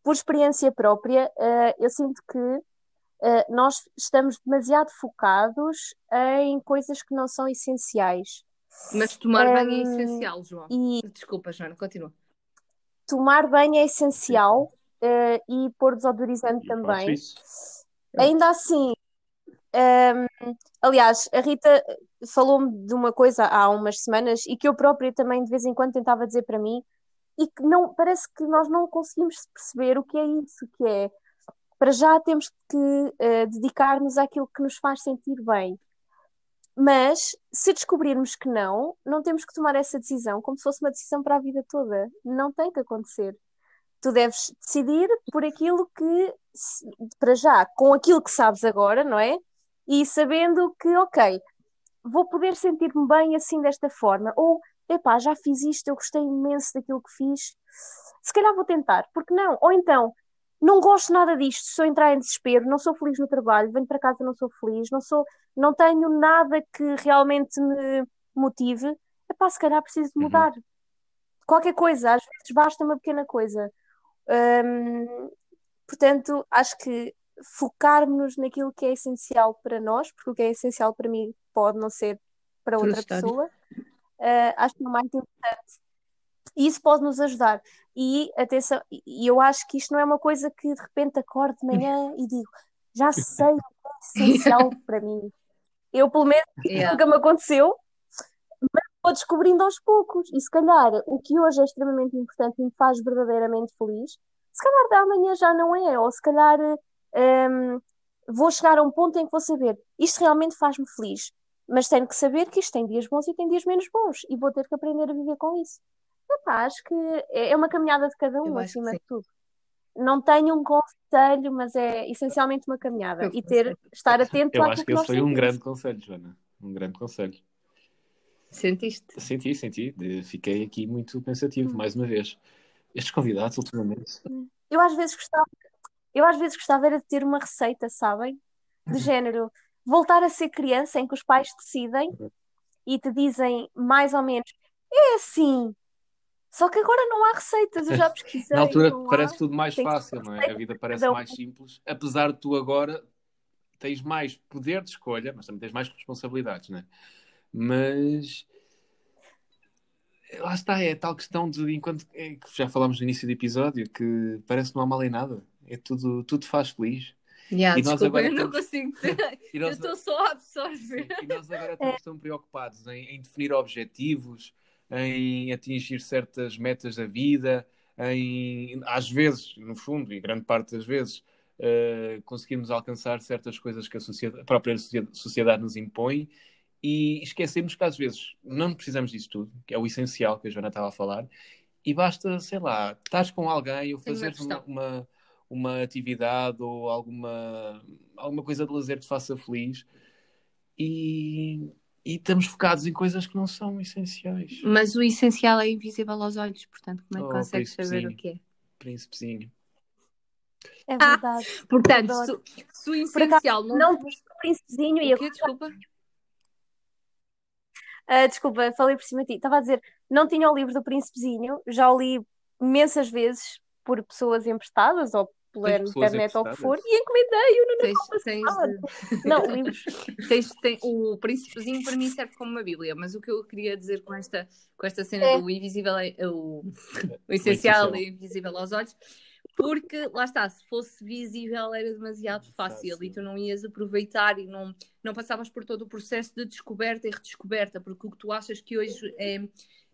por experiência própria, eh, eu sinto que eh, nós estamos demasiado focados em coisas que não são essenciais. Mas tomar banho é essencial, João. E Desculpa, Joana, continua. tomar banho é essencial, eh, e pôr desodorizante Eu também. Ainda assim, hum, aliás, a Rita falou-me de uma coisa há umas semanas e que eu própria também de vez em quando tentava dizer para mim e que não parece que nós não conseguimos perceber o que é isso, que é para já temos que eh, dedicar-nos àquilo que nos faz sentir bem. Mas se descobrirmos que não, não temos que tomar essa decisão como se fosse uma decisão para a vida toda. Não tem que acontecer. Tu deves decidir por aquilo que, para já, com aquilo que sabes agora, não é? E sabendo que, ok, vou poder sentir-me bem assim desta forma. Ou, epá, já fiz isto, eu gostei imenso daquilo que fiz. Se calhar vou tentar, porque não? Ou então, não gosto nada disto, estou a entrar em desespero, não sou feliz no trabalho, venho para casa não sou feliz, não sou, não tenho nada que realmente me motive. Epá, se calhar preciso de Uhum. mudar. Qualquer coisa, às vezes basta uma pequena coisa. Hum, portanto, acho que focarmos naquilo que é essencial para nós, porque o que é essencial para mim pode não ser para outra pessoa, uh, acho que é o mais importante. E isso pode nos ajudar. E atenção, e eu acho que isto não é uma coisa que de repente acordo de manhã e digo, já sei o que é essencial para mim. Eu, pelo menos, Yeah. nunca me aconteceu, mas vou descobrindo aos poucos. E se calhar o que hoje é extremamente importante e me faz verdadeiramente feliz, se calhar da amanhã já não é, ou se calhar hum, vou chegar a um ponto em que vou saber isto realmente faz-me feliz, mas tenho que saber que isto tem dias bons e tem dias menos bons, e vou ter que aprender a viver com isso. Epá, acho que é é uma caminhada de cada um, acima de tudo. Não tenho um conselho, mas é essencialmente uma caminhada. Eu E ter, estar atento Eu acho que que esse foi um grande conselho, Joana. Um grande conselho. Sentiste? Senti, senti. Fiquei aqui muito pensativo, mais uma vez. Estes convidados, ultimamente. Eu às vezes gostava, eu às vezes gostava era de ter uma receita, sabem? De género, voltar a ser criança em que os pais decidem e te dizem mais ou menos, é assim. Só que agora não há receitas, eu já pesquisei, Na altura não há. parece tudo mais fácil, não é? A vida parece um. mais simples. Apesar de tu agora tens mais poder de escolha, mas também tens mais responsabilidades, não é? Mas lá está, é a tal questão de enquanto é, que já falámos no início do episódio, que parece que não há mal em nada. É tudo, tudo faz feliz. Yeah, E nós desculpa, agora eu não estamos- consigo dizer. E Eu estou só a absorver. Sim, e nós agora estamos tão preocupados em, em definir objetivos, em atingir certas metas da vida, em, às vezes, no fundo, e grande parte das vezes, eh, conseguirmos alcançar certas coisas que a, sociedade- a própria socie- sociedade nos impõe e esquecemos que às vezes não precisamos disso tudo, que é o essencial que a Joana estava a falar, e basta, sei lá, estás com alguém ou Tenho uma uma. Uma, atividade ou alguma, alguma coisa de lazer que te faça feliz e, e estamos focados em coisas que não são essenciais. Mas o essencial é invisível aos olhos, portanto, como é que Oh, consegues saber o que é? Príncipezinho. É Ah, verdade. Portanto, Adoro. se, se o acaso, essencial não, não o príncipezinho e quê? Desculpa. Ah, desculpa, falei por cima de ti. Estava a dizer, não tinha o livro do Príncipezinho, já o li imensas vezes por pessoas emprestadas ou pela internet ou o que for, e encomendei-o no Tens, Natal tens passado. de- Não, livros. Tens- tem- o príncipezinho para mim serve como uma bíblia, mas o que eu queria dizer com esta, com esta cena É. do invisível, é- o, o essencial é invisível aos olhos, porque lá está, se fosse visível era demasiado fácil Fácil. e tu não ias aproveitar e não, não passavas por todo o processo de descoberta e redescoberta, porque o que tu achas que hoje é,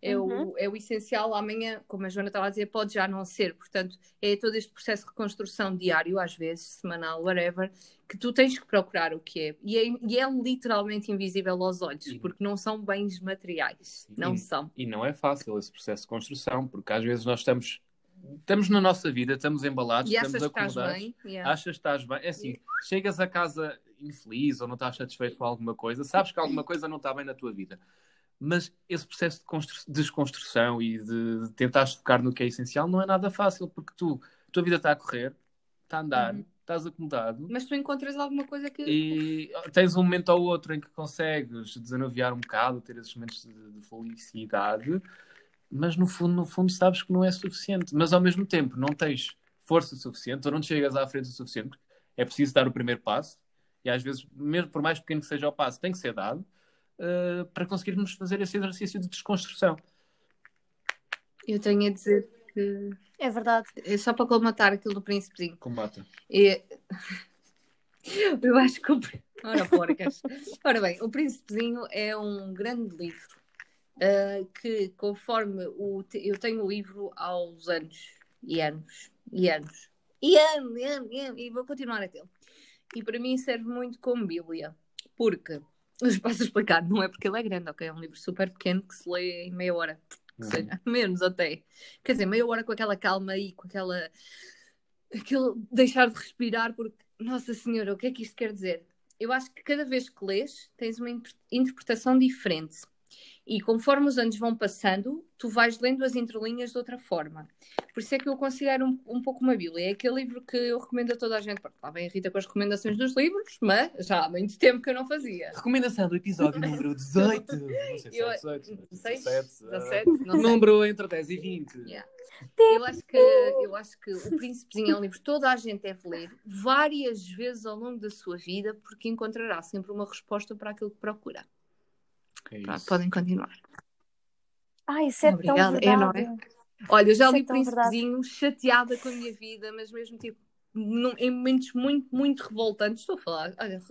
é, Uhum. o, é o essencial, amanhã, como a Joana estava a dizer, pode já não ser. Portanto, é todo este processo de reconstrução diário, às vezes, semanal, whatever, que tu tens que procurar o que é. E é, e é literalmente invisível aos olhos, Sim. porque não são bens materiais. Não Sim. são. E não é fácil esse processo de construção, porque às vezes nós estamos, estamos na nossa vida, estamos embalados, E estamos estás acomodados. Yeah. achas que estás bem. É assim, chegas a casa infeliz ou não estás satisfeito com alguma coisa, sabes que alguma coisa não está bem na tua vida. Mas esse processo de constru- desconstrução e de tentar focar no que é essencial não é nada fácil, porque tu, a tua vida está a correr, está a andar, Uhum. estás acomodado Mas tu encontras alguma coisa que. e tens um momento ou outro em que consegues desanuviar um bocado, ter esses momentos de, de felicidade, mas no fundo, no fundo sabes que não é suficiente. Mas ao mesmo tempo não tens força suficiente ou não te chegas à frente o suficiente, é preciso dar o primeiro passo e às vezes, mesmo por mais pequeno que seja o passo, tem que ser dado eh, para conseguirmos fazer esse exercício de desconstrução. Eu tenho a dizer que. É verdade. É só para colmatar aquilo do príncipezinho. Combata. É... Eu acho que o... Ora, porcas. Ora bem, o Príncipezinho é um grande livro ah, que, conforme o... te- eu tenho o livro aos anos e anos e anos e anos e anos e, anos, e vou continuar a tê-lo. E para mim serve muito como Bíblia, porque, os passo a explicar, não é porque ele é grande, ok? É um livro super pequeno que se lê em meia hora, que seja, menos até. Quer dizer, meia hora com aquela calma e com aquela. aquele deixar de respirar, porque, Nossa Senhora, o que é que isto quer dizer? Eu acho que cada vez que lês tens uma inter- interpretação diferente. E conforme os anos vão passando, tu vais lendo as entrelinhas de outra forma. Por isso é que eu considero um, um pouco uma Bíblia. É aquele livro que eu recomendo a toda a gente. Pronto, Lá vem a Rita com as recomendações dos livros, mas já há muito tempo que eu não fazia. Recomendação do episódio número 18. Não sei se Eu- é 18, mas 16, 17, 17, não sei. Número entre 10 e 20. Yeah. Eu acho, que, eu acho que O Príncipezinho é um livro que toda a gente deve ler várias vezes ao longo da sua vida, porque encontrará sempre uma resposta para aquilo que procura. É Pronto, isso. podem continuar. Ai, isso é Obrigada. tão É, não verdade. Olha, eu já Isso é li verdade. Príncipezinho chateada com a minha vida, mas mesmo tipo. num- em momentos muito, muito revoltantes, estou a falar. Olha,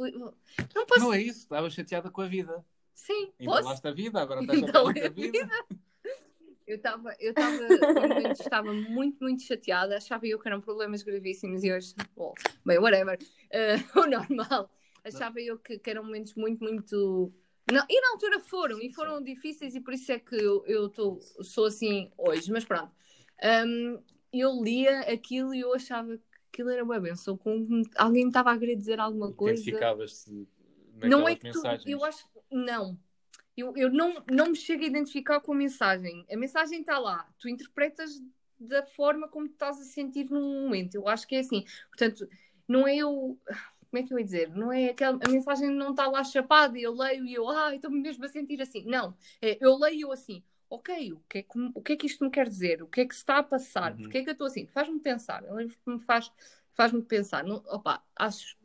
não posso. Não é isso, estava chateada com a vida. Sim, posso. Entalaste a vida, agora estás Entalei chateada com a a vida. Eu estava, eu estava, estava muito, muito chateada. Achava eu que eram problemas gravíssimos e hoje, bom, bem, whatever, eh, o normal. Achava eu que, que eram momentos muito, muito. Não, e na altura foram, e foram difíceis, e por isso é que eu, eu tô, sou assim hoje. Mas pronto, Hum, eu lia aquilo e eu achava que aquilo era uma benção. Com, alguém me estava a querer dizer alguma coisa. Identificavas-te Não é que tu, eu acho não. Eu, eu não, não me chego a identificar com a mensagem. A mensagem está lá. Tu interpretas da forma como te estás a sentir no momento. Eu acho que é assim. Portanto, não é eu. Como é que eu ia dizer? Não é aquela. A mensagem não está lá chapada e eu leio e eu, ah, estou-me mesmo a sentir assim. Não. É, eu leio e eu assim, ok, o que, é que, o que é que isto me quer dizer? O que é que se está a passar? Uhum. Porquê é que eu estou assim? Faz-me pensar. É um livro que me faz, faz-me pensar. Não, opa, acho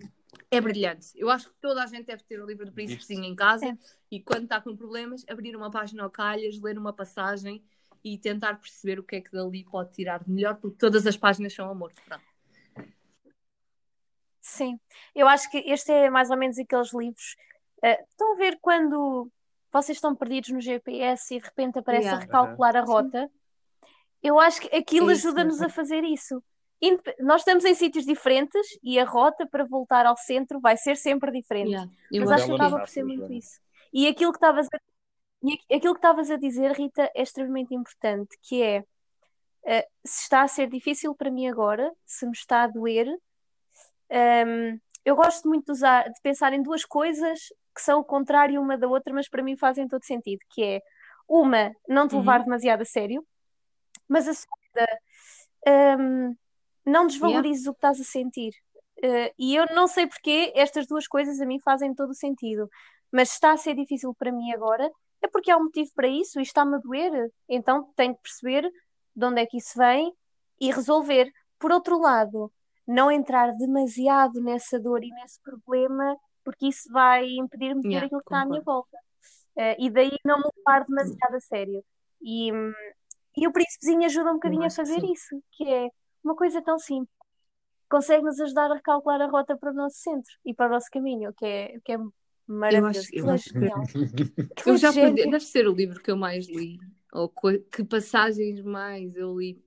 é brilhante. Eu acho que toda a gente deve ter o livro do Príncipezinho em casa É. e quando está com problemas, abrir uma página ao calhas, ler uma passagem e tentar perceber o que é que dali pode tirar de melhor, porque todas as páginas são amor. Pronto. Sim, eu acho que este é mais ou menos aqueles livros. eh, estão a ver quando vocês estão perdidos no GPS e de repente aparece Yeah. a recalcular a rota? Eu acho que aquilo É ajuda-nos a fazer isso. Nós estamos em sítios diferentes e a rota para voltar ao centro vai ser sempre diferente. Yeah. Mas acho que acaba que... por ser muito isso. E aquilo que estavas a... e aqu- aquilo que estavas a dizer, Rita, é extremamente importante, que é Uh, se está a ser difícil para mim agora, se me está a doer, um, eu gosto muito de, usar, de pensar em duas coisas que são o contrário uma da outra, mas para mim fazem todo sentido, que é uma, não te levar Uhum. demasiado a sério, mas a segunda, um, não desvalorizes o que estás a sentir. Uh, e eu não sei porque estas duas coisas a mim fazem todo o sentido, mas está a ser difícil para mim agora, é porque há um motivo para isso e está-me a doer, então tenho que perceber de onde é que isso vem e resolver. Por outro lado, não entrar demasiado nessa dor e nesse problema, porque isso vai impedir-me de ver Yeah, aquilo que está à minha volta. Uh, e daí não me levar demasiado a sério. E, e o príncipezinho ajuda um bocadinho a acho que fazer sim. isso, que é uma coisa tão simples. Consegue-nos ajudar a recalcular a rota para o nosso centro e para o nosso caminho, que é, que é Eu maravilhoso. acho, eu Aquilo é acho que eu já perdi, deve ser o livro que eu mais li, ou que passagens mais eu li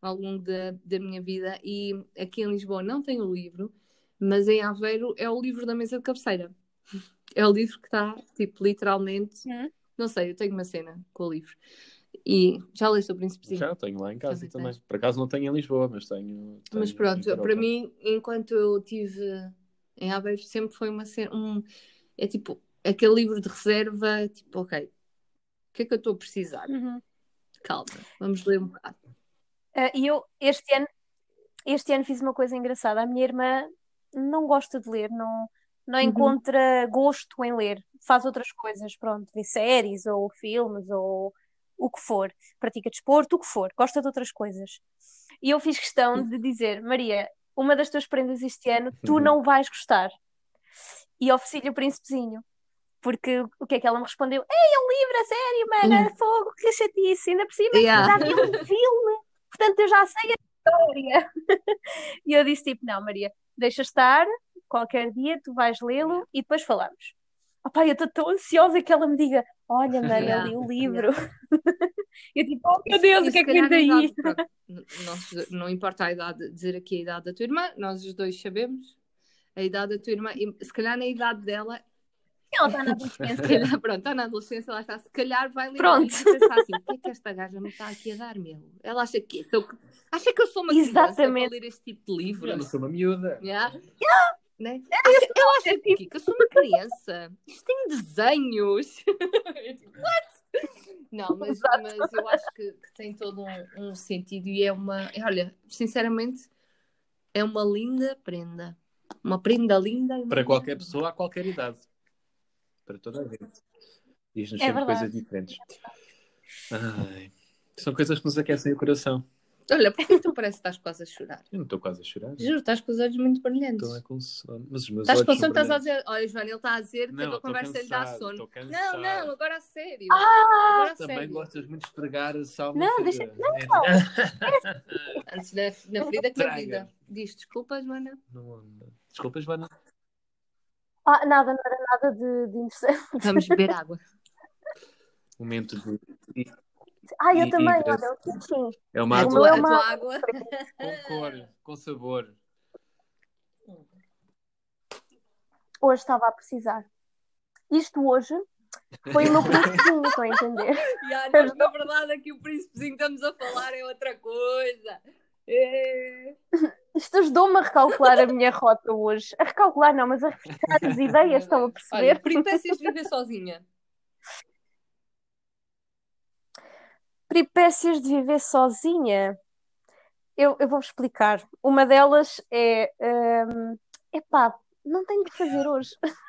ao longo da, da minha vida. E aqui em Lisboa não tem o livro, mas em Aveiro é o livro da mesa de cabeceira. É o livro que está, tipo, literalmente. Hum? Não sei, eu tenho uma cena com o livro. E já leste o Príncipezinho? Já tenho lá em casa Também também. Por acaso não tenho em Lisboa, mas tenho. Mas tenho pronto, em para mim, enquanto eu tive em Aveiro, sempre foi uma cena. Um, é tipo aquele livro de reserva, tipo, ok, o que é que eu estou a precisar? Uhum. Calma, vamos ler um bocado. Ah, E eu, este ano, este ano fiz uma coisa engraçada. A minha irmã não gosta de ler, não, não Uhum. encontra gosto em ler. Faz outras coisas, pronto, vê séries ou filmes ou o que for. Pratica desporto, o que for. Gosta de outras coisas. E eu fiz questão de dizer, Maria, uma das tuas prendas este ano, tu Uhum. não vais gostar. E ofereci-lhe o príncipezinho. Porque o que é que ela me respondeu? Ei, é um livro, a sério, mana, fogo, que chatice. Ainda por cima, Yeah. vi um filme, portanto eu já sei a história. E eu disse tipo, não, Maria, deixa estar, qualquer dia tu vais lê-lo e depois falamos. Opá, eu estou tão ansiosa que ela me diga, olha, Yeah, li o livro. Eu tipo, oh meu Deus, e o que é que vem daí? nós- não importa a idade, dizer aqui a idade da tua irmã, nós os dois sabemos a idade da tua irmã, e se calhar na idade dela, Ela está na adolescência. pronto, está na adolescência, lá está, se calhar vai ler o Pronto. livro e pensar assim, o que é que esta gaja me está aqui a dar, meu? Ela acha que sou, acha que eu sou uma criança para Exatamente. ler este tipo de Eu não sou uma miúda. Yeah. Né? Acha- ela acha que, que eu sou uma criança. Isto tem desenhos. Eu tipo, What? Não, mas, mas eu acho que, que tem todo um, um sentido e é uma. Olha, sinceramente, é uma linda prenda. Uma prenda linda. uma Para linda qualquer pessoa, a qualquer idade. Para toda a gente. Diz-nos É sempre verdade. coisas diferentes. Ai, são coisas que nos aquecem o coração. Olha, porque tu parece que estás quase a chorar? Eu não estou quase a chorar. Juro, estás com os olhos muito brilhantes. Estou é com sono. Mas os meus Estás com olhos sono, são estás a dizer. Olha, Joana, ele está a dizer que Não, a conversa lhe dá cansado, sono. Não, cansado. não, agora a sério. Ah, Agora a Também sério. gostas muito de esfregar a salva Não, deixa- Antes da, na ferida que na Traga. vida. Diz desculpa, Joana. Não, não. Desculpa, Joana. Ah, nada, não era nada de, de interessante. Vamos beber água. Momento de. Ah, eu E- também, olha, o sim. É uma água é uma- água. com cor, com sabor. Hoje estava a precisar. Isto hoje foi o meu príncipezinho, estão a entender? Já, nós, na verdade, aqui o príncipezinho que estamos a falar é outra coisa. É. Isto ajudou-me a recalcular a minha rota hoje. A recalcular não, mas a refrescar as ideias, estão a Olha, perceber? peripécias de viver sozinha. Peripécias de viver sozinha. Eu, eu vou-vos explicar. Uma delas é. hum, epá, não tenho que fazer hoje.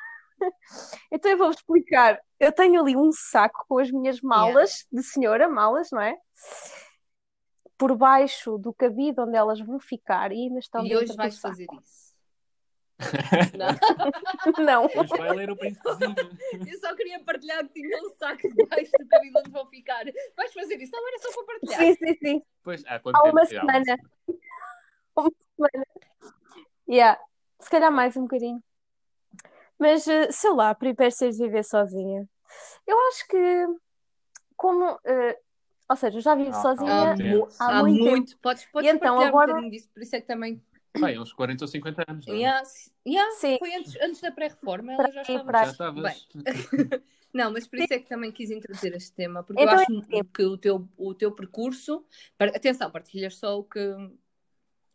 Então eu vou-vos explicar. Eu tenho ali um saco com as minhas malas de senhora, malas, não é? Por baixo do cabide onde elas vão ficar e ainda estão E dentro hoje do vais saco. fazer isso. Não. Hoje vai ler o príncipezinho. Eu só queria partilhar que tinha um saco debaixo do cabelo onde vão ficar. Vais fazer isso? Não era só para partilhar. Sim, sim, sim. Pois, há Há uma semana. Uma semana. Yeah. Se calhar mais um bocadinho. Mas, eh, sei lá, peripécias de viver sozinha. Eu acho que, como, eh, ou seja, eu já vivo há sozinha muito tempo. há Há muito tempo. muito. Podes, podes E então, partilhar agora- um bocadinho disso, por isso é que também Vai, uns 40 ou 50 anos. É? Yeah, yeah, Sim. foi antes, antes da pré-reforma, ela já estava. Já estavas. Bem. Não, mas por isso é que também quis introduzir este tema, porque Então eu é acho assim. que o teu, o teu percurso. Atenção, partilhas só o que,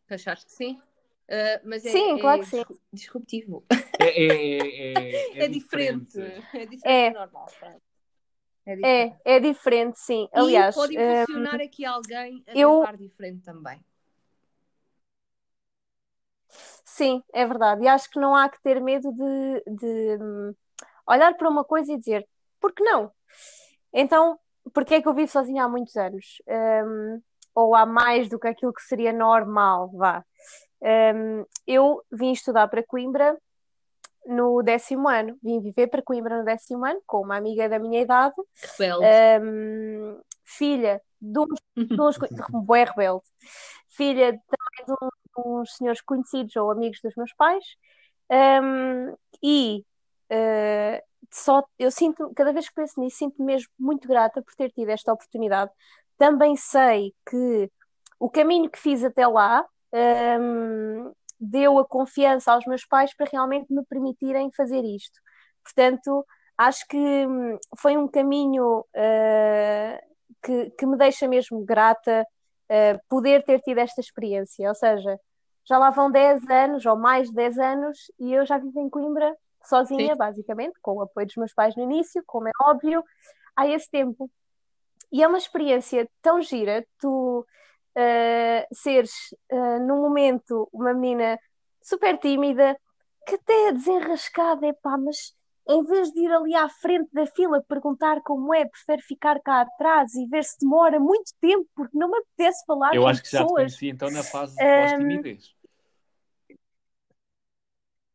que achaste que sim, uh, mas é, Sim, é claro que sim. disru- disruptivo. É, é, é, é, É, diferente. É diferente É. do normal. pronto. É diferente. É, é diferente, sim. Aliás, e pode eh, impulsionar aqui alguém a eu- tentar diferente também. sim, é verdade. E acho que não há que ter medo de, de, hum, olhar para uma coisa e dizer, por que não? Então, porque é que eu vivo sozinha há muitos anos? Hum, ou há mais do que aquilo que seria normal, vá. Hum, eu vim estudar para Coimbra no décimo ano. Vim viver para Coimbra no décimo ano com uma amiga da minha idade, hum, filha de uns, de uns bué rebelde, filha também de, um- de uns senhores conhecidos ou amigos dos meus pais, hum, e eh, só eu sinto, cada vez que penso nisso, sinto-me mesmo muito grata por ter tido esta oportunidade. Também sei que o caminho que fiz até lá, hum, deu a confiança aos meus pais para realmente me permitirem fazer isto. Portanto, acho que hum, foi um caminho eh, que, que me deixa mesmo grata eh, poder ter tido esta experiência. Ou seja, já lá vão 10 anos ou mais de 10 anos e eu já vivo em Coimbra sozinha, Sim. basicamente, com o apoio dos meus pais no início, como é óbvio, há esse tempo. E é uma experiência tão gira, tu eh, seres eh, num momento uma menina super tímida, que até é desenrascada, epá, mas em vez de ir ali à frente da fila perguntar como é, prefere ficar cá atrás e ver se demora muito tempo, porque não me apetece falar Eu com acho que já te pessoas. conheci então na fase de Hum, pós-timidez.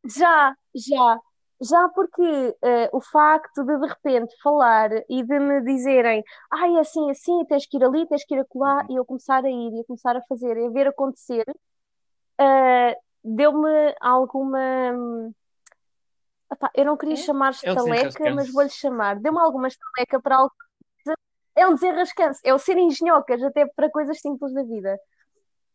Já, já. Já porque eh, o facto de de repente falar e de me dizerem ai, é assim, assim, tens que ir ali, tens que ir acolá, e eu começar a ir e a começar a fazer e a ver acontecer, eh, deu-me alguma. epá, eu não queria É? chamar É estaleca, mas desenrascanço. vou-lhe chamar. Deu-me alguma estaleca para algo. É um desenrascanço, é o ser engenhocas até para coisas simples da vida.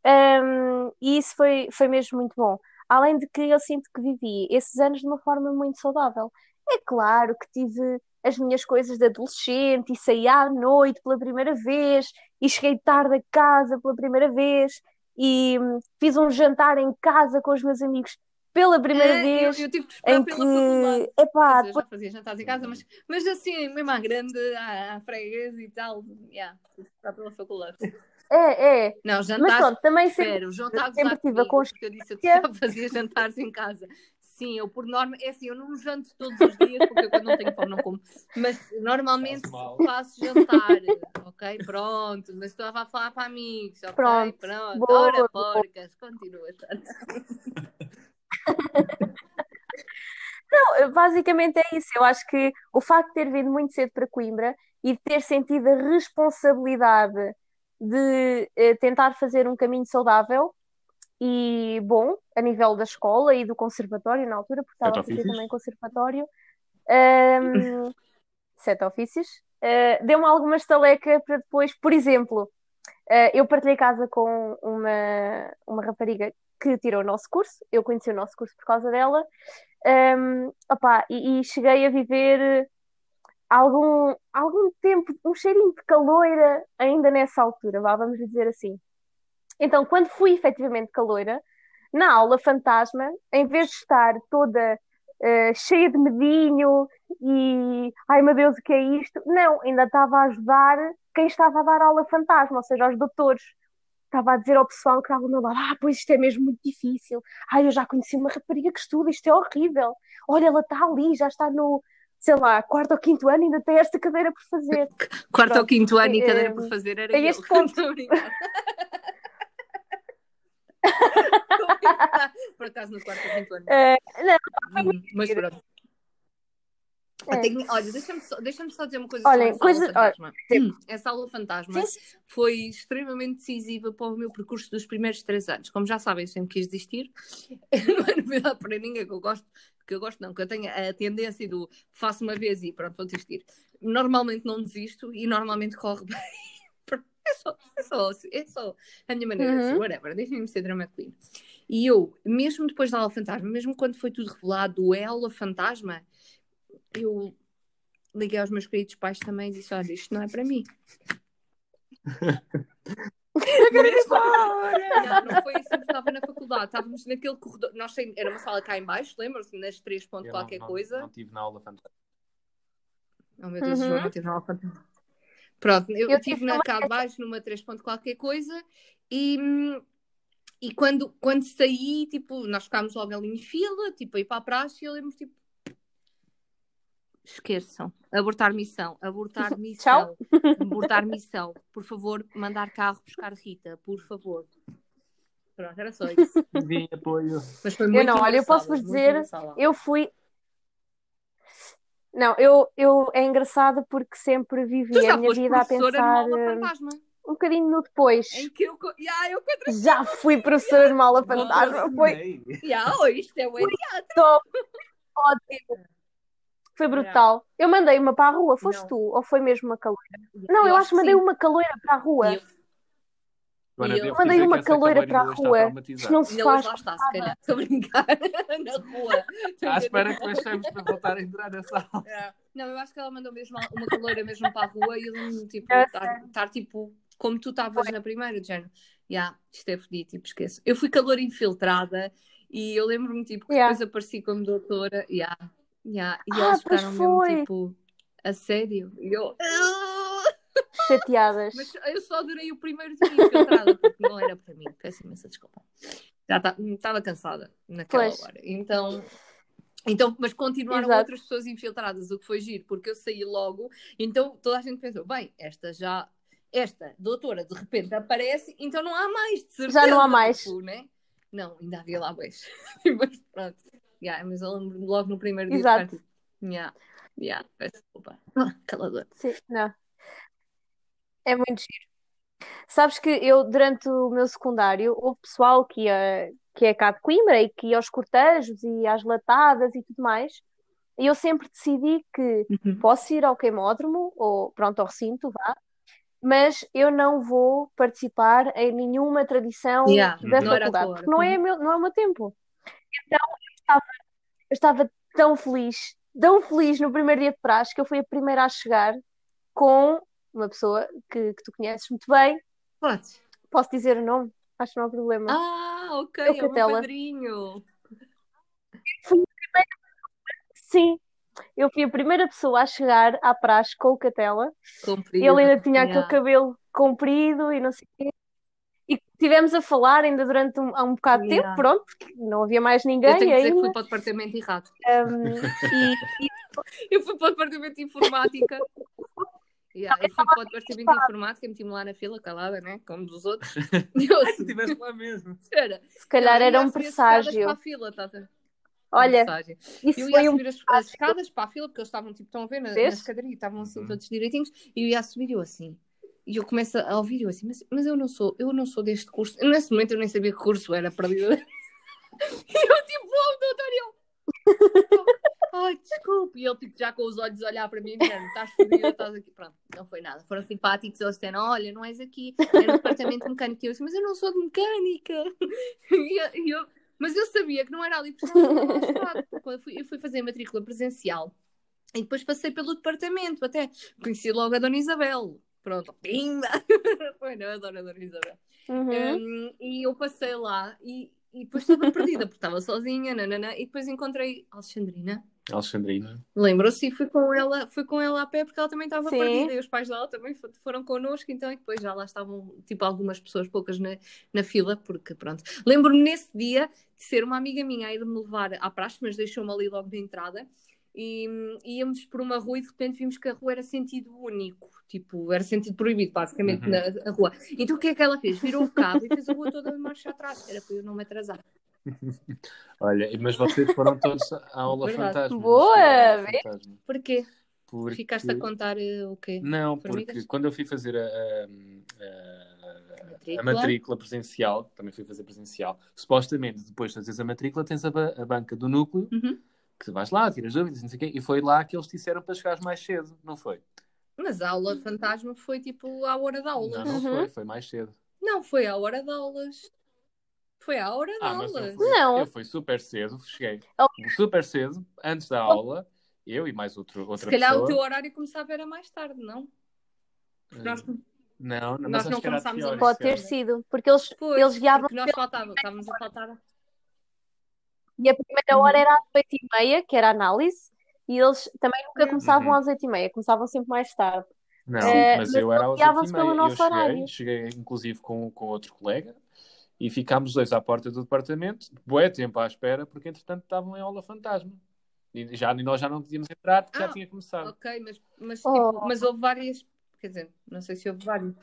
Um, e isso foi, foi mesmo muito bom. Além de que eu sinto que vivi esses anos de uma forma muito saudável. É claro que tive as minhas coisas de adolescente e saí à noite pela primeira vez e cheguei tarde a casa pela primeira vez e hum, fiz um jantar em casa com os meus amigos pela primeira É, eu, vez eu tive que esperar em pela que, faculdade. epá, já fazia jantares em casa, mas, mas assim, mesmo à grande, à, à freguesa e tal, yeah, esperar pela faculdade. É, é. Não, Mas jantares, pronto, também sempre, espera, o João está a sempre gozar tive a comigo, porque eu disse eu já fazia jantares em casa. Sim, eu por norma, é assim, eu não janto todos os dias, porque eu quando não tenho fome não como, mas normalmente faço jantar, ok? Pronto, mas estava a falar para amigos, ok? Pronto, Pronto, boa, ora boa. porcas, continua. Não, basicamente é isso. Eu acho que o facto de ter vindo muito cedo para Coimbra e de ter sentido a responsabilidade de eh, tentar fazer um caminho saudável e bom a nível da escola e do conservatório na altura, porque estava a fazer também conservatório, ahm, sete ofícios, ah, deu-me alguma estaleca para depois, por exemplo, ah, eu partilhei casa com uma, uma rapariga que tirou o nosso curso, eu conheci o nosso curso por causa dela, um, opá, e, e cheguei a viver algum, algum tempo, um cheirinho de caloira ainda nessa altura, vá, vamos dizer assim. Então, quando fui efetivamente caloira, na aula fantasma, em vez de estar toda eh, cheia de medinho e ai meu Deus, o que é isto? Não, ainda estava a ajudar quem estava a dar aula fantasma, ou seja, aos doutores. Estava a dizer ao pessoal que estava ao meu lado: Ah, pois isto é mesmo muito difícil. Ai, eu já conheci uma rapariga que estuda, isto é horrível. Olha, ela está ali, já está no, sei lá, quarto ou quinto ano, ainda tem esta cadeira por fazer. Quarto ou Pronto, quinto ano e eh, cadeira por fazer era eu. este ponto. Por acaso no quarto ou quinto ano. Eh, não, Hum, Mas pronto. É. tenho- Olha, deixa-me só, deixa só dizer uma coisa Olhem, sobre essa coisa- aula fantasma. olha, Hum, Essa aula fantasma Sim, foi extremamente decisiva para o meu percurso dos primeiros três anos. Como já sabem, sempre quis desistir. Não é novidade para ninguém que eu gosto, que eu gosto não, que eu tenho a tendência do faço uma vez e pronto, vou desistir. Normalmente não desisto e normalmente corre bem. É só, é só, é só a minha maneira de ser, Uhum. whatever, deixem-me ser drama queen. E eu, mesmo depois da aula fantasma, mesmo quando foi tudo revelado do Ela Fantasma, eu liguei aos meus queridos pais também e disse: Olha, isto não é para mim. Já, não foi assim que estava na faculdade, estávamos naquele corredor, nós era uma sala cá em baixo, lembram-se, nas 3 ponto Eu qualquer não, coisa. Não, não tive na aula fantástica. Oh meu Deus, Uhum. João, não tive nada fantasma. Pronto, eu, Eu estive tive na cá de baixo numa 3 ponto qualquer coisa e, e quando, quando saí, tipo, nós ficámos logo ali em fila, tipo, a ir para a praxe e eu lembro, tipo, esqueçam, abortar missão, abortar missão, abortar missão, por favor, mandar carro buscar Rita, por favor. Pronto, era só isso. Vi apoio. Mas foi muito não, olha, eu posso vos dizer. Eu fui. Não, eu, eu é engraçado porque sempre vivi Tu a minha vida a pensar eh, fantasma, um bocadinho no depois. em que eu... Yeah, eu. Já fui professora numa aula fantasma. Foi Yeah, oh, isto é o top, ótimo. Foi brutal. Eu mandei uma para a rua, foste Não. tu? Ou foi mesmo uma caloira? Não, eu, acho que mandei sim. uma caloira para a rua. Eu- eu mandei uma caloira para a rua. Isto não se Ainda faz. lá está, se calhar. Estou a brincar. Na rua. À espera que baixemos para voltar a entrar nessa aula. Não, eu acho que ela mandou mesmo uma caloira mesmo para a rua e eu lembro-me, tipo, É estar, estar, tipo como tu estavas na primeira, de género. Yeah, isto é fodido, tipo, esqueço. Eu fui calor infiltrada e eu lembro-me, tipo, que Yeah. depois apareci como doutora. Yeah, yeah, e Ah, eles ficaram mesmo, foi. tipo, a sério. E eu... Chateadas. Mas eu só durei o primeiro dia infiltrada, porque não era para mim. Peço imensa desculpa. Já estava cansada naquela Pois. hora. Então, então, mas continuaram Exato. outras pessoas infiltradas, o que foi giro, porque eu saí logo. Então toda a gente pensou: bem, esta já, esta doutora de repente aparece, então não há mais, de certeza. Já não há mais. tipo, né? Não, ainda havia lá dois. mas pronto. Yeah, mas eu lembro logo no primeiro dia Exato. yeah, yeah, peço desculpa. Ah, Calador. Sim, não. É muito giro. Sabes que eu, durante o meu secundário, houve pessoal que ia, que é cá de Coimbra e que ia aos cortejos e às latadas e tudo mais. E eu sempre decidi que Uhum. posso ir ao queimódromo ou pronto, ao recinto, vá, mas eu não vou participar em nenhuma tradição Yeah, da faculdade, porque não é, meu, não é o meu tempo. Então estava, eu estava tão feliz, tão feliz no primeiro dia de praxe que eu fui a primeira a chegar com uma pessoa que, que tu conheces muito bem. Podes. Posso dizer o nome? Acho que não há problema. Ah, ok, Eu é o meu padrinho. Sim, eu fui a primeira pessoa a chegar à praxe com o Catela. Comprido. Ele ainda tinha Yeah. aquele cabelo comprido e não sei o quê. E estivemos a falar ainda durante um, há um bocado de tempo, pronto, porque não havia mais Eu ninguém tenho que dizer que fui para o departamento errado. Um, e, Eu fui para o departamento de informática. Yeah, eu fui para o departamento de informática, meti-me lá na fila, calada, né? Como dos outros. E eu Se assim, estivesse lá mesmo. era. se calhar Eu era ia um subir presságio. Para a fila, ver? Olha, presságio. isso Eu ia foi a um subir as, as escadas para a fila, porque eles estavam, tipo, estão a ver na, escadaria, estavam assim Uhum. todos direitinhos, e eu ia a subir e eu assim. E eu começo a ouvir eu assim, mas, mas eu não sou, eu não sou deste curso. Nesse momento eu nem sabia que curso era perdida. E eu tipo, oh, doutor, e eu. Ai, desculpe. E ele tipo, já com os olhos a olhar para mim, dizendo, estás fodida, estás aqui. Pronto, não foi nada. Foram simpáticos, eles disseram, olha, não és aqui, é no departamento de mecânica. E eu disse, mas eu não sou de mecânica. E eu- mas eu sabia que não era ali, porque eu fui, eu fui fazer matrícula presencial e depois passei pelo departamento, até conheci logo a Dona Isabel. Pronto, pimba! Foi, não, a Dona Dona Isabel. Uhum. Um, e eu passei lá e, e depois estava perdida, porque estava sozinha, nanana, e depois encontrei Alexandrina. Alexandrina. Lembram-se e fui com ela, fui com ela a pé porque ela também estava Sim. perdida e os pais dela também fo- foram connosco, então e depois já lá estavam tipo algumas pessoas, poucas na, na fila, porque pronto. Lembro-me nesse dia de ser uma amiga minha a ir me levar à praxe, mas deixou-me ali logo de entrada e íamos por uma rua e de repente vimos que a rua era sentido único, tipo, era sentido proibido basicamente Uhum. na a rua. Então o que é que ela fez? Virou o cabo e fez a rua toda de marcha atrás, era para eu não me atrasar. Olha, mas vocês foram todos à aula Verdade. fantasma. Boa, fantasma. Porquê? Porque... Ficaste a contar eh, o quê? Não, Formigas? porque quando eu fui fazer a, a- a- Matrícula. a matrícula presencial, também fui fazer presencial, supostamente depois de fazeres a matrícula tens a banca do núcleo, Uhum. Que vais lá, tiras dúvidas, não sei o quê, e foi lá que eles disseram para chegares mais cedo, não foi? Mas a aula fantasma foi tipo à hora de aulas. Não, não Uhum. foi, foi mais cedo. Não, foi à hora de aulas. Foi à hora de Ah, mas eu aulas. fui, Não. eu fui super cedo, cheguei Oh. super cedo, antes da aula, eu e mais outro, outra Se calhar pessoa. o teu horário começava era mais tarde, não? Eh, Nós, Não, não, nós não começámos teórico, Pode ter sido, porque eles, pois, eles guiavam porque nós faltava, estávamos a faltar. E a primeira Uhum. hora era às oito e meia, que era a análise, e eles também nunca Uhum. começavam às oito e meia, começavam sempre mais tarde. Não, Eh, mas mas eu era aos guiavam-se 8 e pelo meia. nosso eu cheguei, horário. cheguei inclusive com, com outro colega e ficámos dois à porta do departamento, bué tempo à espera, porque entretanto estavam em aula fantasma. E já, e nós já não podíamos entrar porque Ah, já tinha começado. Ok, mas, mas, Oh. tipo, mas houve várias. Quer dizer, não sei se houve vários.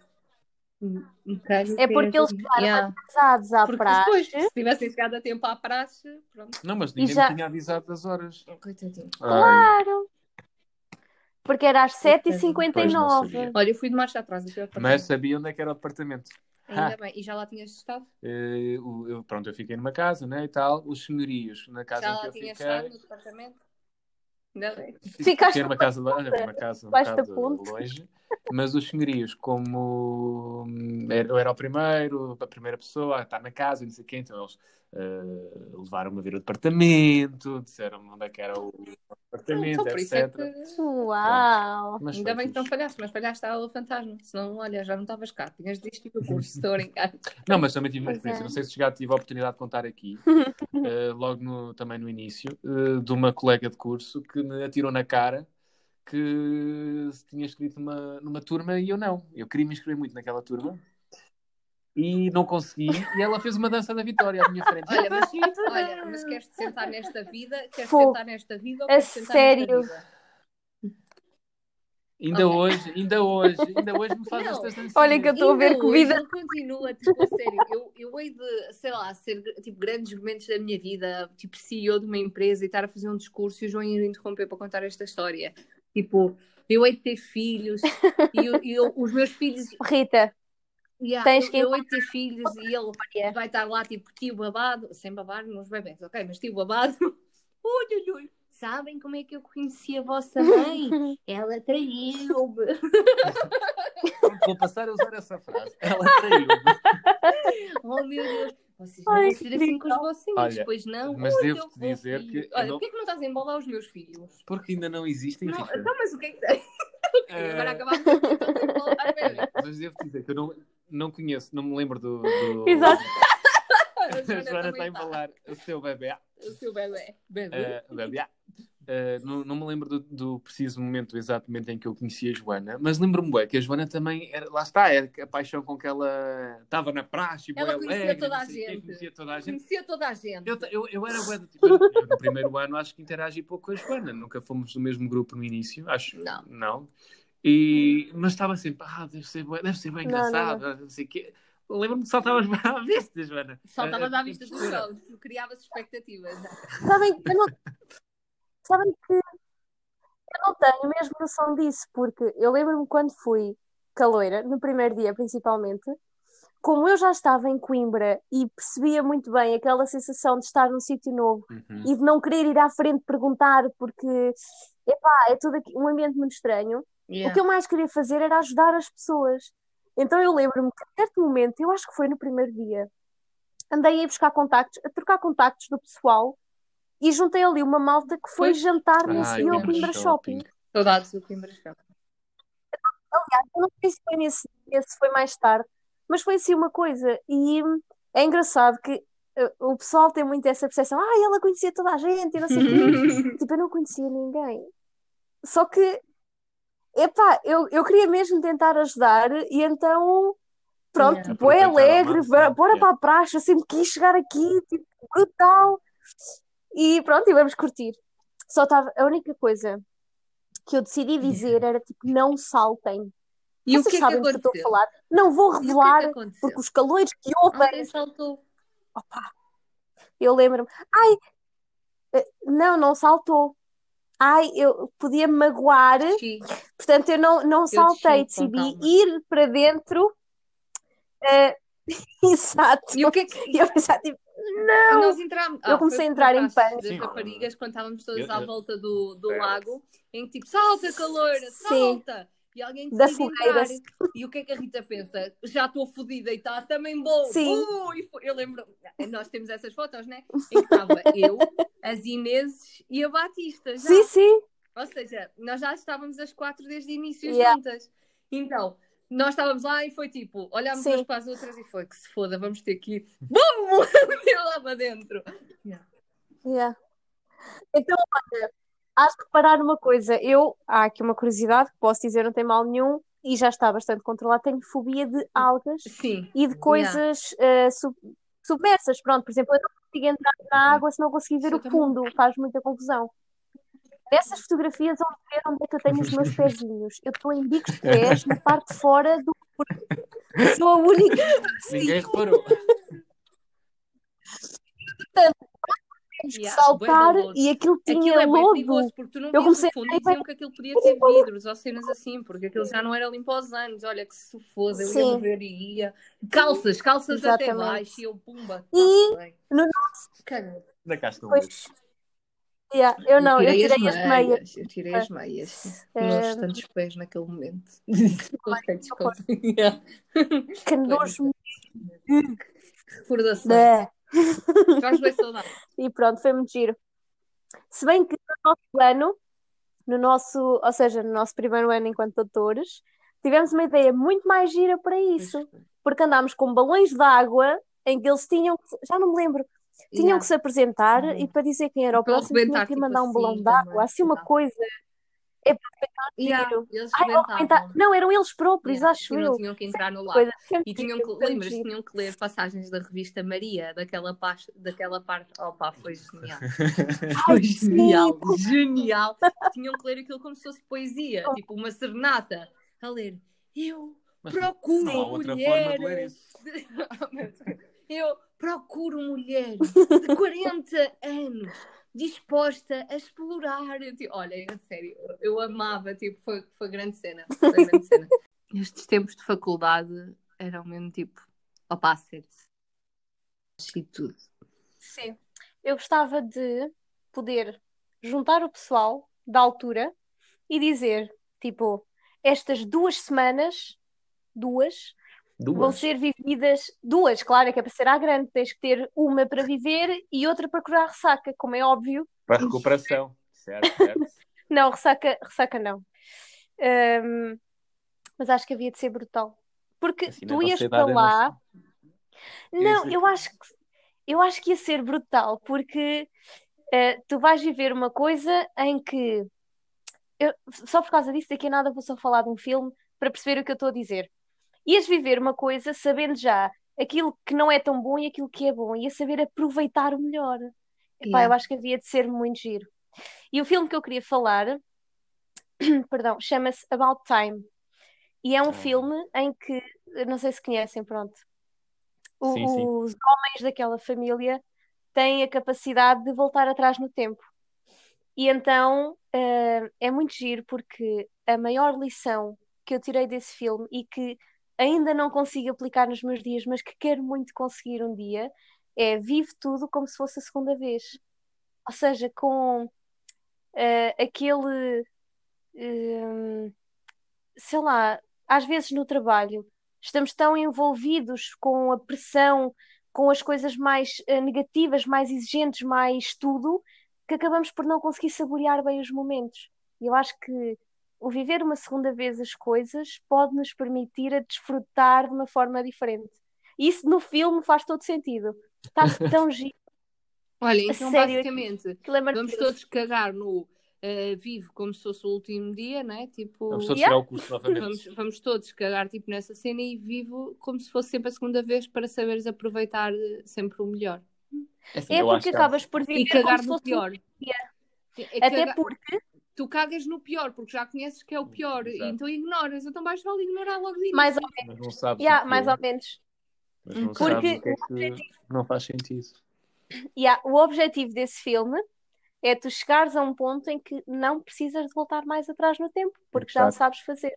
É porque eles ficaram Yeah. atrasados à Porque praxe. depois, se tivessem chegado a tempo à praxe, pronto. Não, mas ninguém já- me tinha avisado das horas. Coitadinho. Ai, Claro. Porque era às pois não 7h59. sabia. Olha, eu fui de marcha atrás. mas sabia onde é que era o departamento. Ainda bem. E já lá tinhas estado? Eh, eu, pronto, eu fiquei numa casa, né, e tal. Os senhorios na casa Já em que lá eu tinhas fiquei. estado no departamento? Ainda bem. Fiquei Ficaste numa casa, olha, uma casa um bocado longe, mas os senhorios, como hum, eu era o primeiro, a primeira pessoa a estar na casa, e não sei o quê, então eles eh, levaram-me a ver o departamento, disseram onde é que era o apartamento, Então, por isso é etc. que... Uau! Mas Ainda bem que não fixe. falhaste, mas falhaste a aula fantasma. Senão, olha, já não estavas cá. Tinhas desistido do curso, estou a brincar. Não, mas também tive uma experiência, é. não sei se já tive a oportunidade de contar aqui, eh, logo no, também no início, eh, de uma colega de curso que me atirou na cara que se tinha escrito numa, numa turma e eu não. Eu queria me inscrever muito naquela turma e não consegui. E ela fez uma dança da vitória à minha frente. Olha, mas, olha, mas queres te sentar nesta vida? Queres Fogo. sentar nesta vida ou A queres sentar sério? nesta vida? Ainda Ok. hoje, ainda hoje, ainda hoje me faz estas dancinhas. Olha que eu estou a ver que hoje vida. ele continua, tipo, a sério, eu, eu hei de, sei lá, ser tipo, grandes momentos da minha vida, tipo CEO de uma empresa e estar a fazer um discurso e o João ir interromper para contar esta história. Tipo, eu hei de ter filhos e eu- e eu- os meus filhos, Rita, yeah, Tens eu, que eu de ter filhos e ele Yeah. vai estar lá, tipo, tio babado, sem babar nos bebés, ok, mas tio babado, ui, ui, ui. Sabem como é que eu conheci a vossa mãe? Ela traiu-me. Vou passar a usar essa frase. Ela traiu-me. Oh meu Deus, vocês não vão ser assim com os vossos filhos, Olha, pois não? mas devo-te dizer filho. que Olha, não- porquê que não estás a embolar os meus filhos? Porque ainda não existem. Não, Rita. então, mas o que é que? Eh, Agora acabamos de embolar. Olha, mas devo dizer que eu não, não conheço, não me lembro do. do... Exato. A Joana está a embalar o seu bebê. O seu bebê. Bebê. Eh, bebê. Eh, não, não me lembro do, do preciso momento exatamente em que eu conheci a Joana, mas lembro-me bem que a Joana também era, lá está, é a paixão com que ela estava na praxe, Ela conhecia alegre, toda a gente. conhecia toda a gente. Conhecia toda a gente. Eu, eu, eu era bué do tipo, eu no primeiro ano acho que interagi pouco com a Joana, nunca fomos do mesmo grupo no início, acho Não. não. E, mas estava sempre, ah, deve ser, bué- deve ser bem Não, não, engraçado, não, sei o quê. Lembro-me que saltavas à vista, Joana. Saltavas a à vista do chão, tu criavas expectativas. Sabem, eu não... Sabem que eu não tenho mesmo noção disso, porque eu lembro-me quando fui caloira, no primeiro dia principalmente, como eu já estava em Coimbra e percebia muito bem aquela sensação de estar num sítio novo Uhum. e de não querer ir à frente perguntar, porque epá, é tudo aqui, um ambiente muito estranho. O que eu mais queria fazer era ajudar as pessoas. Então eu lembro-me que, a certo momento, eu acho que foi no primeiro dia, andei a buscar contactos, a trocar contactos do pessoal e juntei ali uma malta que foi Pois. jantar nesse Ai, dia ao Coimbra Shopping. Shopping. Saudades do Coimbra Shopping. Eu não sei se foi nesse dia, se foi mais tarde, mas foi assim uma coisa. E é engraçado que uh, o pessoal tem muito essa percepção, ah, ela conhecia toda a gente e não sei o quê. Tipo, eu não conhecia ninguém. Só que, epá, eu, eu queria mesmo tentar ajudar e então, pronto, Yeah. ao alegre, bora, para a praxe, eu sempre quis chegar aqui, tipo, brutal. E pronto, e vamos curtir. Só estava, a única coisa que eu decidi dizer era tipo, não saltem. E o Vocês que é que sabem do que eu estou a aconteceu? falar. Não vou o que é revelar, que aconteceu? porque os calores que ouvem, Alguém saltou. eu lembro-me, ai, eh, não, não saltou. Ai, eu podia me magoar, Xi. portanto eu não, não saltei, desci com decidi ir para dentro. eh, exato. E o que é que. E eu pensava, tipo, E nós entramos. Eu comecei a entrar em pânico. Das Sim. raparigas, quando estávamos todas Eu- à eu- volta do, do lago, em que tipo, salta, caloira, Sim. salta! E alguém Da decide entrar. fogueira. E o que é que a Rita pensa? Já estou fodida e está também bom. Sim. Uh, eu lembro, nós temos essas fotos, né? Em que estava eu, as Ineses e a Batista. Já. Sim, sim. Ou seja, nós já estávamos as quatro desde o início Yeah. juntas. Então, nós estávamos lá e foi tipo, olhámos umas para as outras e foi que se foda, vamos ter que ir. Bum! Lá para dentro. Yeah. Então, olha, has de reparar uma coisa. Eu, há aqui uma curiosidade que posso dizer, não tem mal nenhum, e já está bastante controlado. Tenho fobia de algas Sim. e de coisas eh, sub- submersas. Pronto, por exemplo, eu não consigo entrar na água se não conseguir ver o também. fundo, faz muita confusão. Nessas fotografias, vão ver onde é que eu tenho os meus pezinhos. Eu estou em bicos de pés, na parte de fora do corpo. Sou a única. Ninguém reparou. Temos que saltar e aquilo tinha Aquilo é bem lodo. perigoso porque tu não Eu comecei fundo a e diziam que aquilo podia ter vidros ou cenas assim, porque aquilo já não era limpo aos anos. Olha que se eu ia Sim. morrer e ia. Calças, calças até Exatamente. baixo e eu pumba. E tá bem. no Caramba. Da cá estão Pois. Yeah, eu não, eu tirei as meias. Eu tirei as meias. É. Nos tantos pés naquele momento. Que nojo. Recordações. Blé. Faz bem saudade. E pronto, foi muito giro. Se bem que no nosso ano, no nosso, ou seja, no nosso primeiro ano enquanto doutores, tivemos uma ideia muito mais gira para isso. Porque andámos com balões de água em que eles tinham, que- já não me lembro, tinham Yeah. que se apresentar Uhum. e para dizer quem era o Para próximo tinham que tipo mandar um assim, balão de também. água, assim uma Yeah. Coisa. Yeah. Eles Ai, Não, eram eles próprios, Yeah, acho e não eu. tinham que entrar no lago. Sempre E tinham que, lembras, tinham que ler passagens da revista Maria, daquela, pas- daquela parte. Opa, foi genial. Foi genial, genial. Tinham que ler aquilo como se fosse poesia, tipo uma serenata. A ler, eu procuro não há outra mulher. forma de ler isso. Eu procuro mulher de 40 anos disposta a explorar. Eu, tipo, olha, a sério, eu amava, tipo, foi, foi grande cena. Foi grande cena. Estes tempos de faculdade eram mesmo tipo, opa, sério. E tudo. Sim. Eu gostava de poder juntar o pessoal da altura e dizer, tipo, estas duas semanas, duas, vão Duas. ser vividas, duas, claro, é que é para ser à grande, tens que ter uma para viver e outra para curar ressaca, como é óbvio. Para recuperação. Certo, certo. Não, ressaca, ressaca não. Ahm, mas acho que havia de ser brutal. Porque Assim tu é ias para dada lá. Não, eu acho que eu acho que ia ser brutal, porque eh, tu vais viver uma coisa em que eu- só por causa disso, daqui a nada vou só falar de um filme para perceber o que eu estou a dizer. Ias viver uma coisa sabendo já aquilo que não é tão bom e aquilo que é bom, ia saber aproveitar o melhor. Epá, Yeah. eu acho que havia de ser muito giro. E o filme que eu queria falar, perdão, chama-se About Time. E é um Ah. filme em que, não sei se conhecem, pronto. O- Sim, sim. Os homens daquela família têm a capacidade de voltar atrás no tempo. E então eh, é muito giro porque a maior lição que eu tirei desse filme e que ainda não consigo aplicar nos meus dias, mas que quero muito conseguir um dia, é vive tudo como se fosse a segunda vez. Ou seja, com eh, aquele, eh, sei lá, às vezes no trabalho estamos tão envolvidos com a pressão, com as coisas mais eh, negativas, mais exigentes, mais tudo, que acabamos por não conseguir saborear bem os momentos. Eu acho que o viver uma segunda vez as coisas pode nos permitir a desfrutar de uma forma diferente. E isso no filme faz todo sentido. Está tão giro. Olha, então sério, basicamente, é vamos todos cagar no eh, vivo como se fosse o último dia, né? Tipo, Vamos todos Yeah. tirar o curso novamente. vamos, vamos todos cagar tipo nessa cena e vivo como se fosse sempre a segunda vez para saberes aproveitar eh, sempre o melhor. assim, É eu acho porque acabas por viver E como cagar se no fosse um pior. dia. É- é Até cagar- porque Tu cagas no pior, porque já conheces que é o pior, Exato. então ignoras. Então vais só ignorar logo de mais ou, Mas não sabes yeah, mais ou menos. Mas não Porque que é que não faz sentido. Yeah, o objetivo desse filme é tu chegares a um ponto em que não precisas de voltar mais atrás no tempo, porque já o Exato. sabes fazer.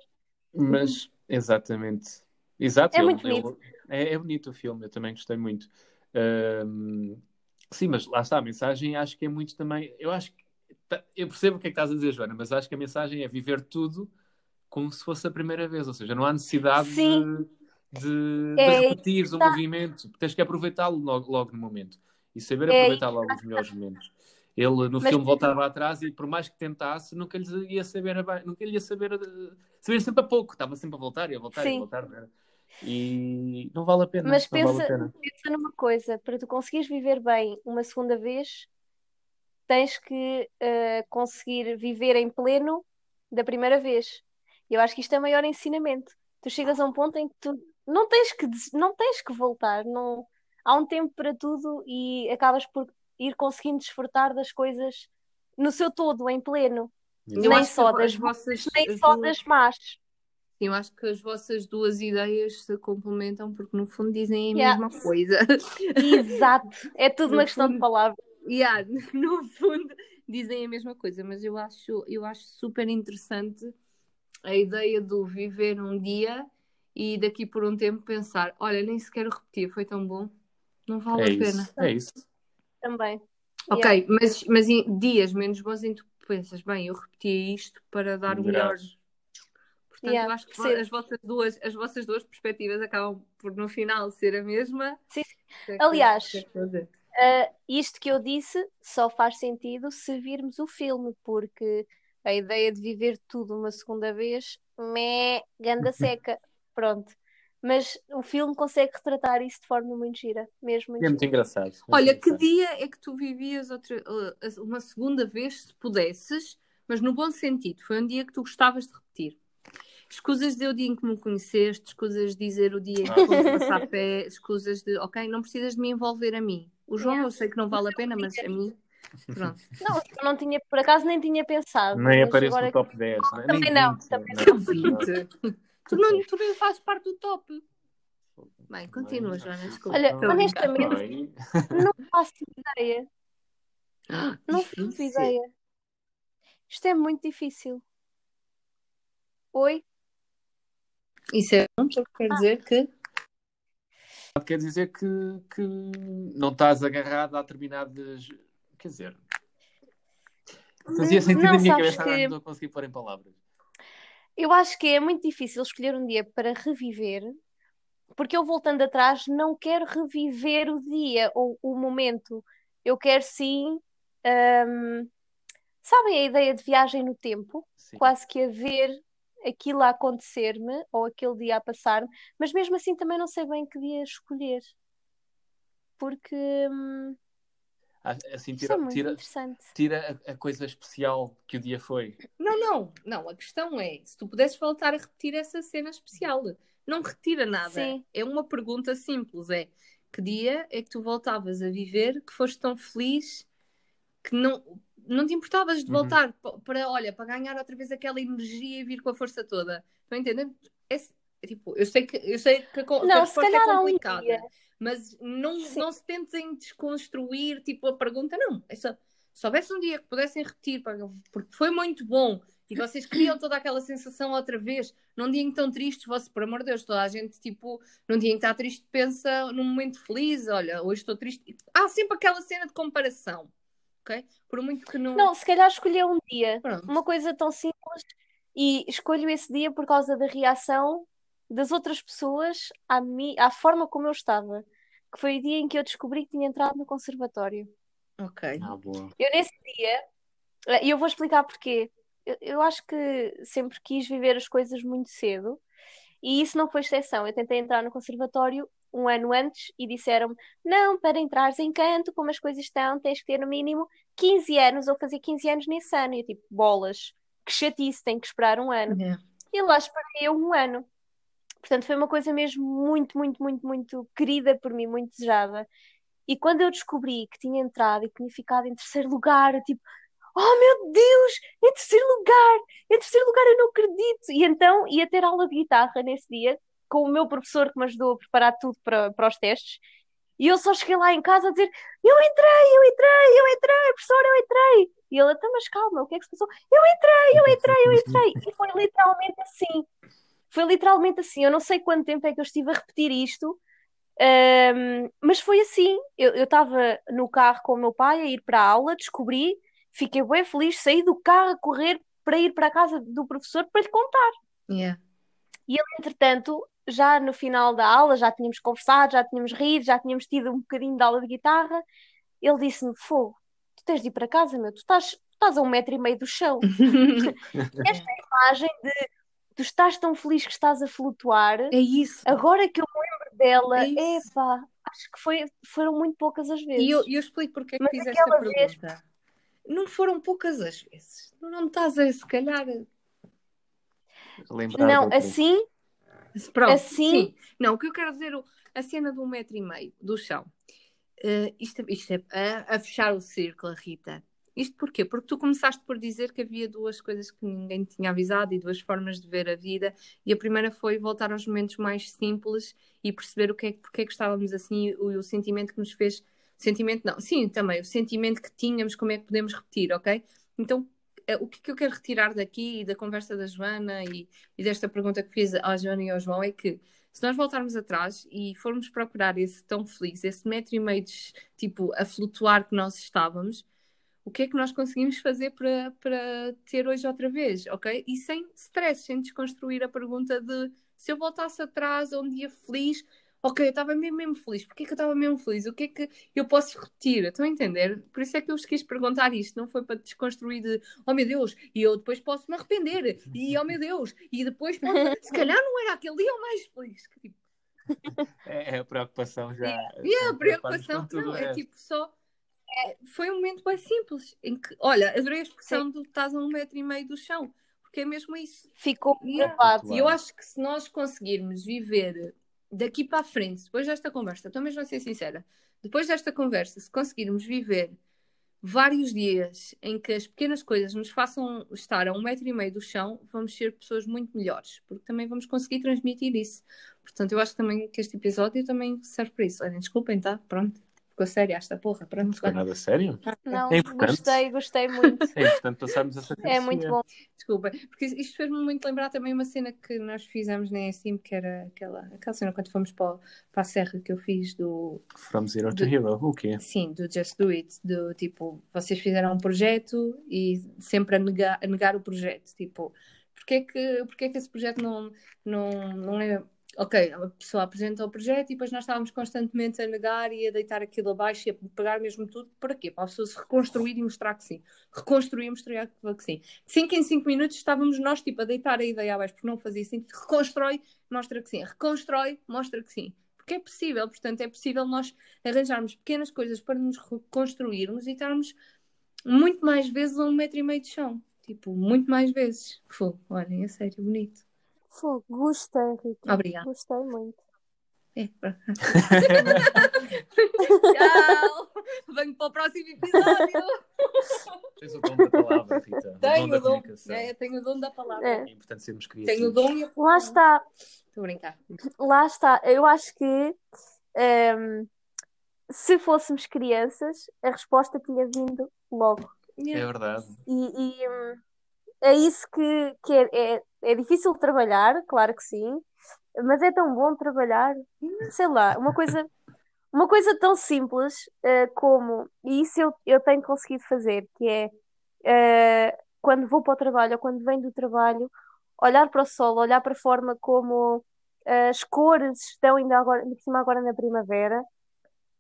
Mas, exatamente. Exato, É ele- muito ele- bonito. é, é bonito o filme, eu também gostei muito. Ahm, sim, mas lá está, a mensagem acho que é muito também. Eu acho que. Tá- Eu percebo o que é que estás a dizer, Joana, mas acho que a mensagem é viver tudo como se fosse a primeira vez, ou seja, não há necessidade Sim. de, de, de É, repetires o movimento, tens que aproveitá-lo logo, logo no momento e saber É, aproveitar logo os melhores momentos. Ele no Mas- filme voltava atrás e por mais que tentasse, nunca lhe ia saber, a nunca lhe ia saber, eh, saber sempre a pouco, estava sempre a voltar e a voltar e a voltar. era? E não vale a pena, Mas não vale pensa, pena. pensa numa coisa, para tu conseguires viver bem uma segunda vez, tens que eh, conseguir viver em pleno da primeira vez. E eu acho que isto é o maior ensinamento. Tu chegas a um ponto em que tu não tens que, não tens que voltar, não, há um tempo para tudo e acabas por ir conseguindo desfrutar das coisas no seu todo, em pleno. Eu Nem só as das vossas, Nem só duas- das más. eu acho que as vossas duas ideias se complementam porque no fundo dizem a Yeah. mesma coisa. Exato. É tudo No uma questão de palavras. Yeah, no fundo dizem a mesma coisa, mas eu acho, eu acho super interessante a ideia do viver um dia e daqui por um tempo pensar, olha, nem sequer repetir, foi tão bom, não vale É a isso, pena. é isso. Também. Ok, mas, mas em dias menos bons em que tu pensas, bem, eu repeti isto para dar o melhor. Portanto, Yeah, eu acho que as vossas, duas, as vossas duas perspectivas acabam por no final ser a mesma. Sim. É que- Aliás, que é que? Uh, isto que eu disse só faz sentido se virmos o filme, porque a ideia de viver tudo uma segunda vez, mé, ganda seca, pronto. Mas o filme consegue retratar isso de forma muito gira, mesmo muito É muito gira. engraçado. muito Olha, que engraçado. dia é que tu vivias outra, uh, uma segunda vez, se pudesses, mas no bom sentido? Foi um dia que tu gostavas de repetir. Escusas de dizer o dia em que me conheceste, escusas de dizer o dia em que fomos passar fé, escusas de, ok, não precisas de me envolver a mim. O João eu sei que não vale a pena, mas a mim, pronto. Não, eu não tinha, por acaso nem tinha pensado, Nem agora no top 10. não é? Também Nem não, 20, também não. Vinte. Tu, não, tu nem fazes parte do top. Bem, continua, Joana, desculpa. Olha, brincar. honestamente- não faço ideia. Ah, Não faço ideia. Isto é muito difícil. Oi? Isso é bom, porque quer dizer que Quer dizer que, que não estás agarrado a determinadas. Quer dizer. Fazia sentido Não, na minha cabeça, que- não conseguir pôr em palavras. Eu acho que é muito difícil escolher um dia para reviver, porque eu voltando atrás não quero reviver o dia ou o momento. Eu quero sim, hum, sabem a ideia de viagem no tempo? Sim. Quase que a ver aquilo a acontecer-me ou aquele dia a passar-me, mas mesmo assim também não sei bem que dia escolher. Porque hum, Ah, Assim, isto é tira, tira, tira a, a coisa especial que o dia foi. Não, não, não. A questão é: se tu pudesses voltar a repetir essa cena especial, não retira nada. Sim. É uma pergunta simples: é que dia é que tu voltavas a viver que foste tão feliz que não, não te importavas de Uhum. voltar pa- para, olha, para ganhar outra vez aquela energia e vir com a força toda? Estão a entender? É, é tipo, eu sei que, eu sei que a, que a Não, se resposta é um complicada. Mas não, Sim. não se tentem desconstruir tipo a pergunta, não. É só, se houvesse um dia que pudessem repetir, porque foi muito bom e vocês criam toda aquela sensação outra vez, num dia em que estão tristes, vocês, por amor de Deus, toda a gente, tipo, num dia em que está triste, pensa num momento feliz, olha, hoje estou triste. Há sempre aquela cena de comparação, ok? Por muito que não. Não, se calhar escolher um dia. Pronto. uma coisa tão simples e escolho esse dia por causa da reação das outras pessoas à, mi, à forma como eu estava, que foi o dia em que eu descobri que tinha entrado no conservatório. Ok. Ah, boa. Eu nesse dia, eh, e eu vou explicar porquê. Eu, eu acho que sempre quis viver as coisas muito cedo e isso não foi exceção. Eu tentei entrar no conservatório um ano antes e disseram-me: não, para entrares em canto, como as coisas estão, tens que ter no mínimo 15 anos ou fazer 15 anos nesse ano. E eu tipo, bolas, que chatice, tenho que esperar um ano. Yeah. E lá esperei eu um ano. Portanto, foi uma coisa mesmo muito, muito, muito, muito querida por mim, muito desejada. E quando eu descobri que tinha entrado e que tinha ficado em terceiro lugar, eu tipo, oh meu Deus, em terceiro lugar, em terceiro lugar eu não acredito. E então ia ter aula de guitarra nesse dia, com o meu professor que me ajudou a preparar tudo para, para os testes. E eu só cheguei lá em casa a dizer: Eu entrei, eu entrei, eu entrei, professor, eu entrei. E ele, então, mas calma, o que é que se passou? Eu entrei, eu entrei, eu entrei. E foi literalmente assim. Foi literalmente assim. Eu não sei quanto tempo é que eu estive a repetir isto, ahm, mas foi assim. Eu estava no carro com o meu pai a ir para a aula, descobri, fiquei bem feliz, saí do carro a correr para ir para a casa do professor para lhe contar. Yeah. Entretanto, já no final da aula, já tínhamos conversado, já tínhamos rido, já tínhamos tido um bocadinho de aula de guitarra. Ele disse-me: Fogo, tu tens de ir para casa, meu, tu estás, tu estás a um metro e meio do chão. Esta imagem de tu estás tão feliz que estás a flutuar, É isso. agora que eu me lembro dela, É epá, acho que foi, foram muito poucas as vezes. E eu, eu explico porque é que fiz esta aquela vez- pergunta. Não foram poucas as vezes. Não estás a, se calhar. Lembrar Não, outra. assim, Pronto, Assim? sim. Não, o que eu quero dizer, o- a cena de um metro e meio do chão. Eh, isto, isto é a, a fechar o círculo, Rita. Isto porquê? Porque tu começaste por dizer que havia duas coisas que ninguém te tinha avisado e duas formas de ver a vida. E a primeira foi voltar aos momentos mais simples e perceber o que é, porque é que estávamos assim e o, o sentimento que nos fez. Sentimento não, sim, também, o sentimento que tínhamos, como é que podemos repetir, ok? Então, o que é que eu quero retirar daqui e da conversa da Joana e, e desta pergunta que fiz à Joana e ao João é que se nós voltarmos atrás e formos procurar esse tão feliz, esse metro e meio de, tipo, a flutuar que nós estávamos, o que é que nós conseguimos fazer para, para ter hoje outra vez, ok? E sem stress, sem desconstruir a pergunta de se eu voltasse atrás a um dia feliz, ok, eu estava mesmo, mesmo feliz, porquê que eu estava mesmo feliz? O que é que eu posso repetir? Estão a entender? Por isso é que eu vos quis perguntar isto, não foi para desconstruir de oh meu Deus, e eu depois posso me arrepender, e oh meu Deus, e depois se calhar não era aquele dia o mais feliz. Que, tipo, É, é a preocupação já. e a preocuparmos preocupação, com tudo não, é tipo só. é, foi um momento bem simples, em que, olha, adorei a expressão do estás a um metro e meio do chão, porque é mesmo isso. ficou gravado. E eu acho que se nós conseguirmos viver daqui para a frente, depois desta conversa, estou mesmo a ser sincera, depois desta conversa, se conseguirmos viver vários dias em que as pequenas coisas nos façam estar a um metro e meio do chão, vamos ser pessoas muito melhores, porque também vamos conseguir transmitir isso. Portanto, eu acho que também que este episódio também serve para isso. Olhem, desculpem, tá? Pronto. Ficou séria esta porra. Pronto, Não ficou nada sério? Não, É importante. gostei, gostei muito. É importante passarmos essa É muito bom. Desculpa, porque isto fez-me muito lembrar também uma cena que nós fizemos na ESIM, que era aquela, aquela cena quando fomos para, para a serra que eu fiz do, From Zero to Hero. O quê? sim, do Just Do It, do tipo, vocês fizeram um projeto e sempre a negar, a negar o projeto, tipo, porque é que, porque é que esse projeto não, não, não é... Ok, a pessoa apresenta o projeto e depois nós estávamos constantemente a negar e a deitar aquilo abaixo e a pegar mesmo tudo. Para quê? Para a pessoa se reconstruir e mostrar que sim. Reconstruir e mostrar que sim. De 5 em 5 minutos estávamos nós tipo a deitar a ideia abaixo porque não fazia sentido. Reconstrói, mostra que sim. Reconstrói, mostra que sim. Porque é possível, portanto, é possível nós arranjarmos pequenas coisas para nos reconstruirmos e estarmos muito mais vezes a um metro e meio de chão. Tipo, muito mais vezes. Fogo, olhem, é sério, bonito. Fogo, gostei, Rita. Obrigada. Gostei muito. É, pronto. Tchau! Venho para o próximo episódio! Tens o dom da palavra, Rita. O Tenho o dom. comunicação. É, tenho o dom da palavra. É. É importante sermos Tenho o criativos. dom e a Lá está, Estou a brincar. lá está. Eu acho que ehm, se fôssemos crianças, a resposta tinha vindo logo. É verdade. E, e, hum, é isso que, que é, é, é difícil trabalhar, claro que sim, mas é tão bom trabalhar. Sei lá, uma coisa, uma coisa tão simples eh, como, e isso eu, eu tenho conseguido fazer, que é eh, quando vou para o trabalho ou quando venho do trabalho, olhar para o sol, olhar para a forma como eh, as cores estão ainda agora, por cima agora na primavera,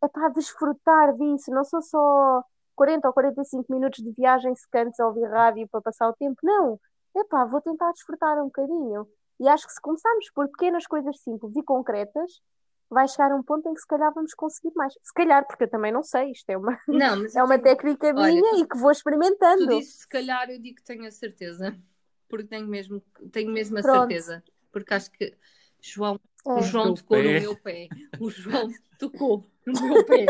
é para desfrutar disso, não sou só 40 ou 45 minutos de viagem secantes a ouvir rádio para passar o tempo, não. Epá, vou tentar desfrutar um bocadinho. E acho que se começarmos por pequenas coisas simples e concretas, vai chegar a um ponto em que se calhar vamos conseguir mais. Se calhar, porque eu também não sei, isto é uma, Não, mas é uma técnica Olha, minha tu- e que vou experimentando. Tu dizes se calhar, eu digo que tenho a certeza. Porque tenho mesmo, tenho mesmo a Pronto. certeza. Porque acho que João, É. o João tocou no pé. meu pé. O João tocou no meu pé.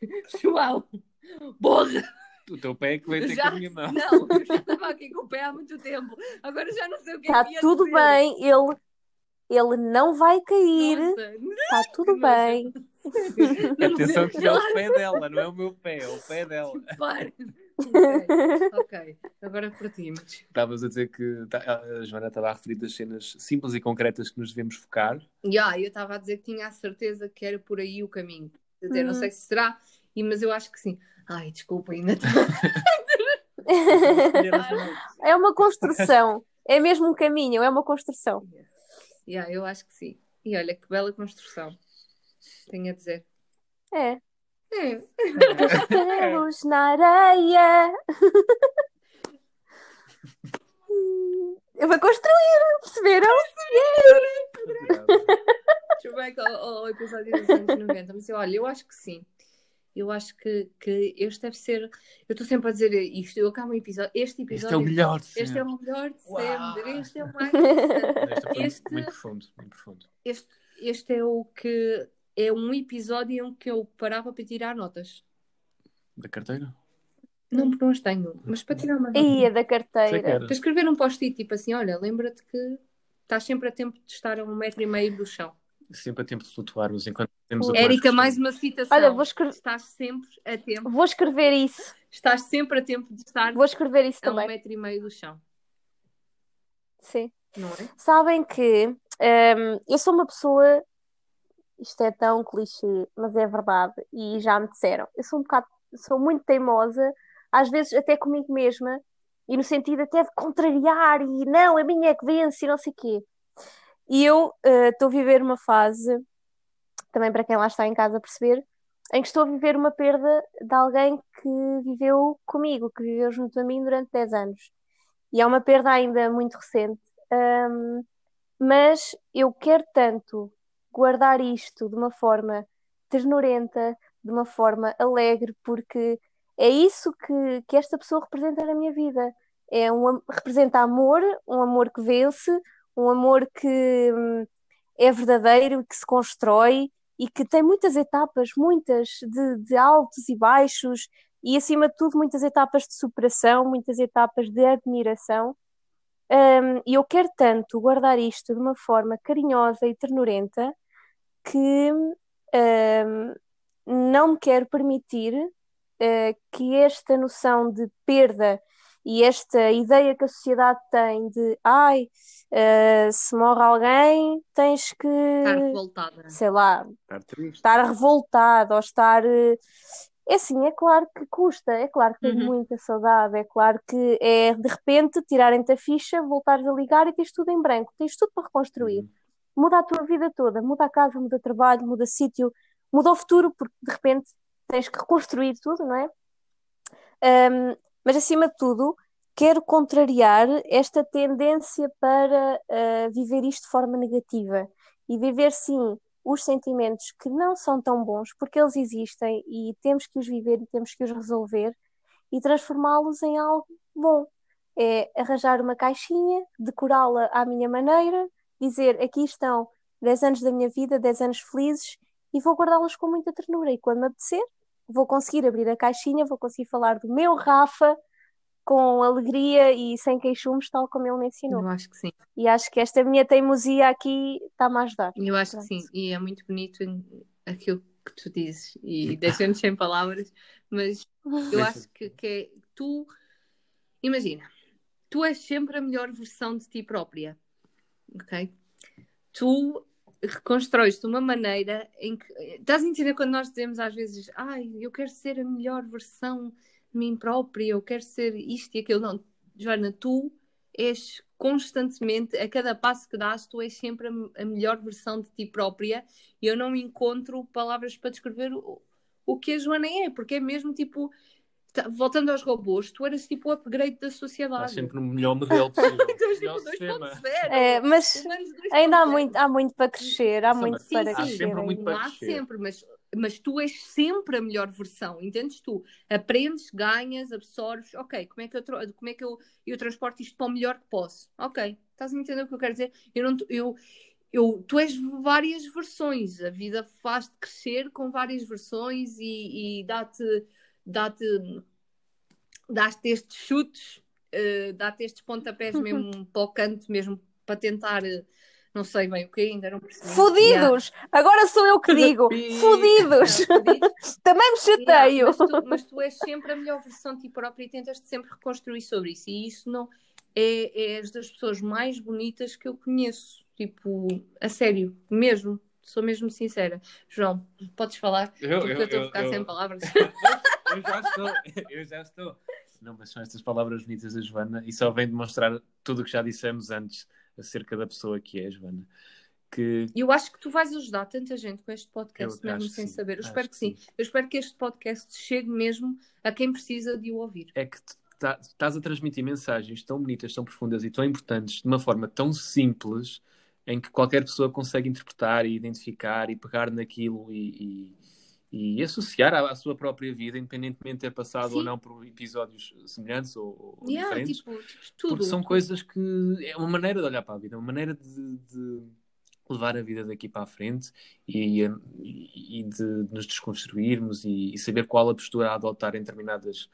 João, borra! O teu pé é que veio ter Já- com a minha mão. Não, eu já estava aqui com o pé há muito tempo. Agora já não sei o que Está é que ia Tá tudo dizer. bem, ele, ele não vai cair, Nossa, está tudo que bem. Atenção que é o pé dela, não é o meu pé, é o pé dela. Pare. Ok, ok. Agora partimos. Estavas a dizer que tá- a Joana estava a referir das cenas simples e concretas que nos devemos focar. Já, eu estava a dizer que tinha a certeza que era por aí o caminho. Quer dizer, não Uhum. sei se será, e- mas eu acho que sim. Ai, desculpa, ainda estou. É uma construção. É mesmo um caminho, é uma construção. Yeah, eu acho que sim. E olha que bela construção. Tenho a dizer. É. É. Castelos na areia. Eu vou construir, perceberam? Deixa eu ver ao, ao episódio dos anos 90. Mas eu, olha, eu acho que sim. Eu acho que, que este deve ser. Eu estou sempre a dizer isto. Eu acabo um episódio. Este Este episódio. é o melhor de Este é sempre. o melhor de Uau. sempre. Este é o mais. Este Este- muito profundo, muito profundo. Este, este é o que. É um episódio em que eu parava para tirar notas. Da carteira? Não, porque não as tenho, mas para tirar uma nota. Ia da carteira. Para escrever um post-it, tipo assim: olha, lembra-te que estás sempre a tempo de estar a um metro e meio do chão. Sempre a tempo de flutuarmos enquanto temos o Érica, mais uma citação. Olha, vou, escre- Estás sempre a tempo. vou escrever isso. Estás sempre a tempo de estar Vou escrever isso a um também. metro e meio do chão. Sim. Não é? Sabem que hum, eu sou uma pessoa, isto é tão clichê, mas é verdade, e já me disseram, eu sou um bocado, sou muito teimosa, às vezes até comigo mesma, e no sentido até de contrariar, e não, a minha é que vence, e não sei o quê. E eu eh, estou a viver uma fase, também para quem lá está em casa perceber, em que estou a viver uma perda de alguém que viveu comigo, que viveu junto a mim durante 10 anos. E é uma perda ainda muito recente. Hum, mas eu quero tanto guardar isto de uma forma ternurenta, de uma forma alegre, porque é isso que, que esta pessoa representa na minha vida. É um, representa amor, um amor que vence, um amor que hum, é verdadeiro, que se constrói e que tem muitas etapas, muitas de, de altos e baixos, e acima de tudo, muitas etapas de superação, muitas etapas de admiração. Um, e eu quero tanto guardar isto de uma forma carinhosa e ternurenta que um, não me quero permitir uh, que esta noção de perda e esta ideia que a sociedade tem de ai, uh, se morre alguém, tens que, Estar revoltada. sei lá, Estar triste. estar revoltado ou estar. eh, É assim, é claro que custa, é claro que Uhum. muita saudade, é claro que é de repente tirarem-te a ficha, voltares a ligar e tens tudo em branco, tens tudo para reconstruir. Uhum. Muda a tua vida toda, muda a casa, muda o trabalho, muda sítio, muda o futuro, porque de repente tens que reconstruir tudo, não é? Ahm, mas acima de tudo, quero contrariar esta tendência para ah, viver isto de forma negativa e viver sim os sentimentos que não são tão bons, porque eles existem e temos que os viver e temos que os resolver e transformá-los em algo bom. É arranjar uma caixinha, decorá-la à minha maneira, dizer aqui estão 10 anos da minha vida, 10 anos felizes e vou guardá-los com muita ternura. E quando me apetecer, vou conseguir abrir a caixinha, vou conseguir falar do meu Rafa com alegria e sem queixumes, tal como ele me ensinou. Eu acho que sim. E acho que esta minha teimosia aqui está-me a ajudar. Eu acho que Pronto. sim. E é muito bonito aquilo que tu dizes. E deixando sem palavras, mas eu acho que, que é tu. Imagina, tu és sempre a melhor versão de ti própria. Ok? Tu reconstróis de uma maneira em que. Estás a entender quando nós dizemos às vezes, ai, eu quero ser a melhor versão de mim própria, eu quero ser isto e aquilo. Não, Joana, tu és constantemente, a cada passo que dás, tu és sempre a, a melhor versão de ti própria e eu não encontro palavras para descrever o, o que a Joana é, porque é mesmo tipo. Tá- voltando aos robôs, tu eras tipo o upgrade da sociedade. sempre no melhor modelo possível. Melhor tipo sistema. 2.0. É, mas Humanos 2.0. ainda há muito, há muito para crescer, há Sim, muito Sim, para sim, crescer. sempre muito para Há crescer. sempre, mas, mas tu és sempre a melhor versão, entendes tu? Aprendes, ganhas, absorves, ok, como é que eu, como é que eu, eu transporto isto para o melhor que posso? Ok, estás a entender o que eu quero dizer? Eu não, eu, eu, tu és várias versões, a vida faz-te crescer com várias versões e, e dá-te dá-te dá-te estes chutes, eh, dá-te estes pontapés mesmo para o canto, mesmo para tentar, eh, não sei bem o que, ainda não percebi. Yeah. Fudidos! Agora sou eu que digo! Fudidos! Também me Yeah, chateio! mas, tu, mas tu és sempre a melhor versão de ti própria e tentas-te sempre reconstruir sobre isso. E isso não é, é das pessoas mais bonitas que eu conheço. Tipo, a sério, mesmo. Sou mesmo sincera. João, podes falar? Eu, Porque eu estou a ficar eu- sem palavras. Eu já estou, eu já estou. Não, mas são estas palavras bonitas da Joana e só vem demonstrar tudo o que já dissemos antes acerca da pessoa que é, Joana. Que Eu acho que tu vais ajudar tanta gente com este podcast, Eu mesmo sem sim, saber. Eu acho espero que que sim. sim. Eu espero que este podcast chegue mesmo a quem precisa de o ouvir. é que tu tá- estás a transmitir mensagens tão bonitas, tão profundas e tão importantes de uma forma tão simples em que qualquer pessoa consegue interpretar e identificar e pegar naquilo e, e, e associar à, à sua própria vida, independentemente de ter passado Sim. ou não por episódios semelhantes ou, ou Yeah, diferentes. tipo, tudo. Porque são coisas que é uma maneira de olhar para a vida, uma maneira de, de levar a vida daqui para a frente e, e de nos desconstruirmos e, e saber qual a postura a adotar em determinadas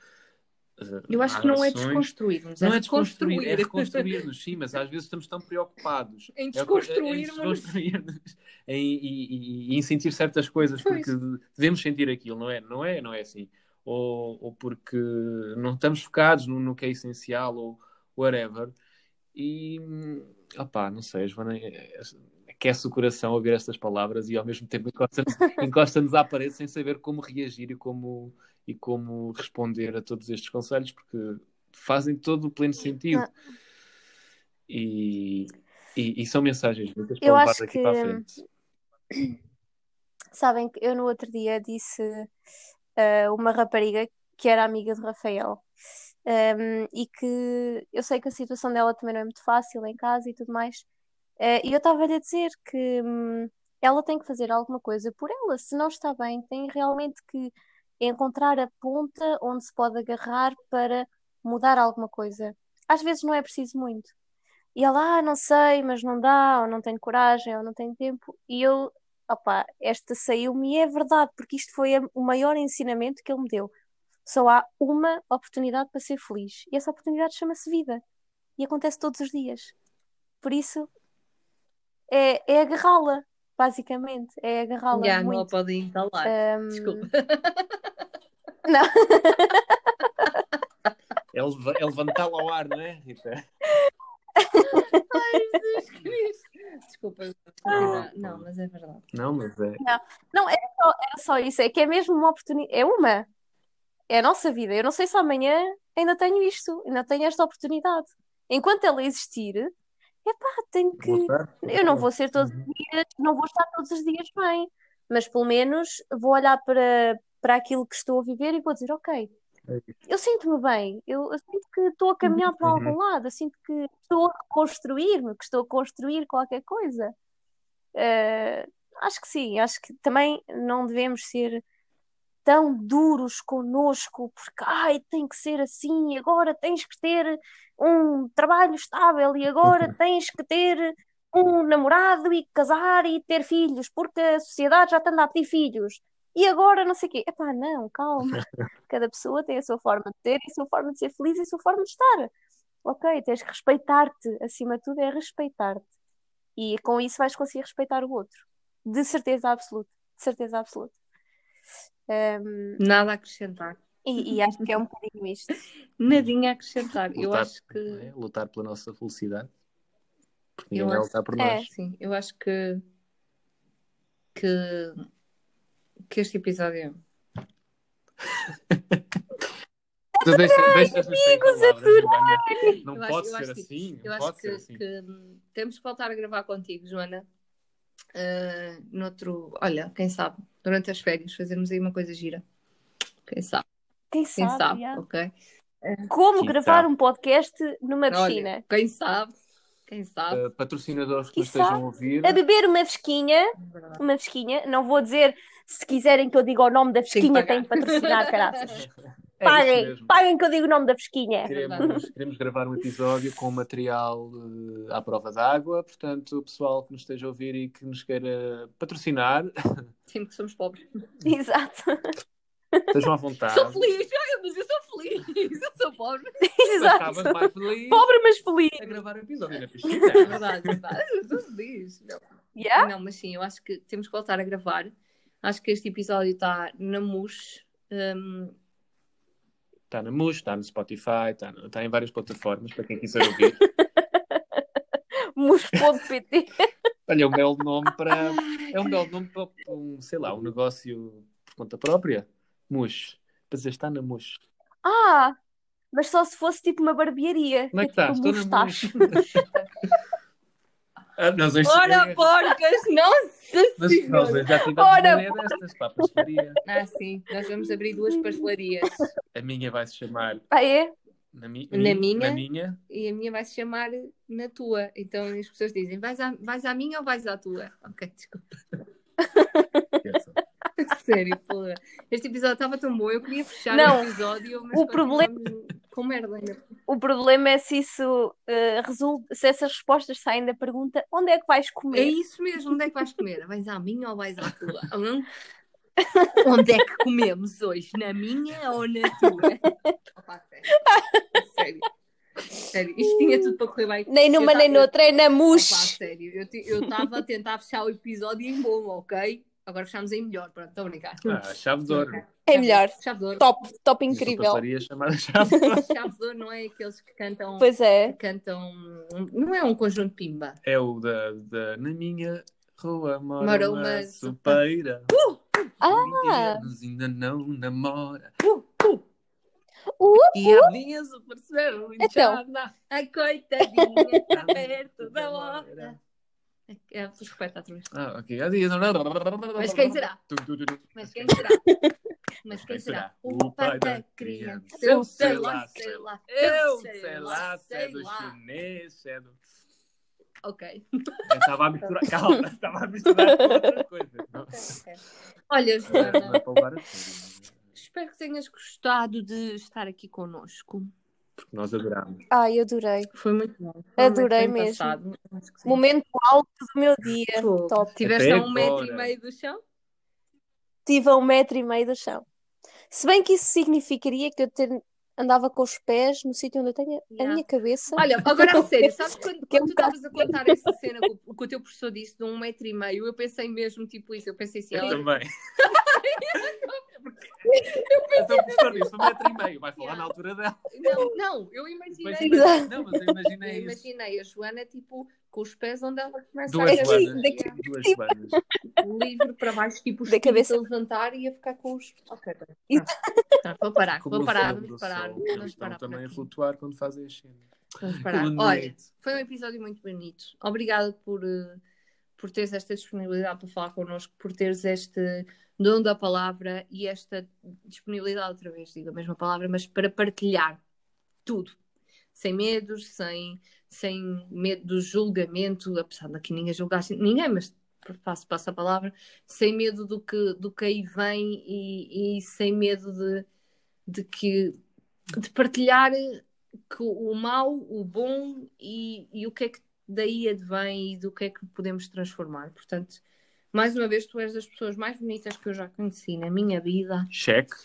Eu acho que não é desconstruirmos, Não é é desconstruir, é reconstruir. reconstruir-nos, sim, mas às vezes estamos tão preocupados Em É- desconstruirmos. em, desconstruir-nos, em, e, e- em sentir certas coisas Pois. porque devemos sentir aquilo, não é? Não é, não é assim. Ou, ou porque não estamos focados no, no que é essencial ou whatever. E opá, não sei, Joana, é- é- aquece o coração ouvir estas palavras e ao mesmo tempo encosta-nos encosta-nos à parede sem saber como reagir e como, e como responder a todos estes conselhos, porque fazem todo o pleno sentido. E, e, e são mensagens muitas para Eu levar daqui que- para a frente. Sabem que eu no outro dia disse a uma rapariga que era amiga de Rafael um, e que eu sei que a situação dela também não é muito fácil em casa e tudo mais. Uh, e eu estava-lhe a dizer que hum, ela tem que fazer alguma coisa por ela. Se não está bem, tem realmente que encontrar a ponta onde se pode agarrar para mudar alguma coisa. Às vezes não é preciso muito. E ela, ah, não sei, mas não dá, ou não tenho coragem, ou não tenho tempo. E eu, opá, esta saiu-me e é verdade, porque isto foi o maior ensinamento que ele me deu. Só há uma oportunidade para ser feliz. E essa oportunidade chama-se vida. E acontece todos os dias. Por isso, é, é agarrá-la, basicamente. É agarrá-la Já, não a muito. podem entalar. Hum, Desculpa. não, É, é levantá-lo ao ar, não é, Rita? Jesus Cristo. Desculpa. Ah. Não, mas é verdade. Não, mas é. não, é só, é só isso. É que é mesmo uma oportunidade. É uma. É a nossa vida. Eu não sei se amanhã ainda tenho isto, ainda tenho esta oportunidade. Enquanto ela existir, epá, tenho que. Voltar. Eu não vou ser todos os dias, não vou estar todos os dias bem, mas pelo menos vou olhar para, para aquilo que estou a viver e vou dizer, ok, eu sinto-me bem, eu, eu sinto que estou a caminhar para algum lado, eu sinto que estou a construir-me, que estou a construir qualquer coisa. Eh, acho que sim, acho que também não devemos ser tão duros connosco, porque ai, tem que ser assim, agora tens que ter um trabalho estável e agora tens que ter um namorado e casar e ter filhos, porque a sociedade já anda a pedir filhos. E agora não sei o quê. Epá, não, calma. Cada pessoa tem a sua forma de ter, a sua forma de ser feliz e a sua forma de estar. Ok, tens que respeitar-te. Acima de tudo é respeitar-te. E com isso vais conseguir respeitar o outro. De certeza absoluta. De certeza absoluta. Um, Nada a acrescentar. e, e acho que é um bocadinho isto. Nadinha a acrescentar. Eu Lutar, acho que. não é? Lutar pela nossa felicidade. Porque Eu ninguém vai acho- lutar por é. nós. Sim, eu acho que. Que. Que este episódio. Tu deixa- sem palavras, Joana. Não Eu acho- pode eu ser acho que- assim. Eu Não acho que, ser assim. que, temos que voltar a gravar contigo, Joana. Ah, noutro. Olha, quem sabe, durante as férias, fazermos aí uma coisa gira. Quem sabe? Quem Quem sabe, sabe, já. ok? Como Quem gravar sabe? um podcast numa Olha, piscina? quem sabe? Quem sabe? Uh, patrocinadores que estejam a ouvir. A beber uma vesquinha, É uma vesquinha. Não vou dizer se quiserem que eu diga o nome da vesquinha, pagar. tem que patrocinar, caraças. É Paguem, paguem que eu digo o nome da vesquinha. Queremos, queremos gravar um episódio com material uh, à prova d'água, portanto, o pessoal que nos esteja a ouvir e que nos queira patrocinar, Sempre que somos pobres. Exato. estejam à vontade. Sou feliz, Ai, mas eu sou feliz, eu sou pobre. Mas Exato. mais feliz Pobre, mas feliz. a gravar o episódio na É piscina. verdade, é verdade. Eu sou feliz. Não. Yeah? Não, mas sim, eu acho que temos que voltar a gravar. Acho que este episódio está na MUS. Hum, Está na Mush, está no Spotify, está, no- está em várias plataformas para quem quiser ouvir. Mus.pt. Olha, é um belo nome para. É um belo nome para um, sei lá, um negócio por conta própria. Mush. Para dizer, está na Mush. Ah, Mas só se fosse tipo uma barbearia. Como é que tipo estás? um Estou nós hoje Ora, porcas! Nossa Mas nós Senhora! hoje já tivemos Ora, uma ideia destas para a pastelaria. Ah, sim, nós vamos abrir duas pastelarias. A minha vai se chamar Ah, é? na, mi... Na minha? Na minha. E a minha vai se chamar na tua. Então as pessoas dizem: vais à, vais à minha ou vais à tua? Ok, desculpa. Sério, porra. Este episódio estava tão bom, eu queria fechar Não, o episódio, mas o problema- com merda ainda. O problema é se isso eh, resulta, se essas respostas saem da pergunta, onde é que vais É comer? isso mesmo, onde é que vais comer? Vais à minha ou vais à tua? Hum? Onde é que comemos hoje? Na minha ou na tua? Opa, sério. sério. Sério, isto tinha tudo para correr bem. Nem numa Eu nem tava- noutra, é na Opa, mousse. sério, eu ti- eu estava a tentar fechar o episódio em bom, ok? Agora fechamos em melhor, pronto, estou a brincar. Ah, chave de ouro. É melhor. Chave de ouro. Top, top Existe uma incrível. pastelaria chamada chave de ouro. Chave de ouro não é aqueles que cantam. Pois é. cantam. Não é um conjunto pimba. É o da, da Na minha rua mora, Mora uma, uma supeira. Ah! Mas ainda não namora. Uh, E a minha super céu Então. Ai, coitadinha, está perto da hora. É, repete outra vez. Ah, ok. Ah, Mas quem será? Mas quem será? Mas quem será? O pai da criança. Eu sei lá, sei lá. Eu sei lá, se é do chinês, se é do. Ok. Eu estava a misturar. Calma, estava a misturar com outra coisa. Não, ok. Olha, é Joana, espero que tenhas gostado de estar aqui connosco. Porque nós adorámos. ai, adorei. Foi muito bom. Foi Adorei muito mesmo. passado. Momento alto do meu dia. Top. Tiveste a um metro e meio do chão? Estive a um metro e meio do chão. Se bem que isso significaria que eu ter- andava com os pés no sítio onde eu tenho a Yeah. minha cabeça. Olha, agora a sério, sabes quando, Que é quando tu estavas a contar essa cena que o, que o teu professor disse de um metro e meio, eu pensei mesmo tipo isso, eu pensei assim, Eu também. Então, professor, disse um metro e meio. Vai falar na altura dela. não, não, eu imaginei, Depois Não, mas eu eu imaginei isso. imaginei a Joana tipo com os pés onde ela começa Duas a Aqui, bandas. daqui. Duas bandas. livre para baixo, tipo os Da cabeça. a levantar e a ficar com os. Ok, tá. Isso. Tá, vou parar, Como vou parar, vamos parar. Sol, eles Vamos estão parar também a aqui. flutuar quando fazem as cenas. Vamos parar. Olha, foi um episódio muito bonito. Obrigada por, eh, por teres esta disponibilidade para falar connosco, por teres este dom da palavra e esta disponibilidade, outra vez digo a mesma palavra, mas para partilhar tudo. Sem medos, sem, sem medo do julgamento, apesar de aqui ninguém julgasse ninguém, mas passo, passo a palavra, sem medo do que, do que aí vem e, e sem medo de, de que de partilhar que o mal, o bom e, e o que é que daí advém e do que é que podemos transformar. Portanto, mais uma vez, tu és das pessoas mais bonitas que eu já conheci na minha vida. Cheque.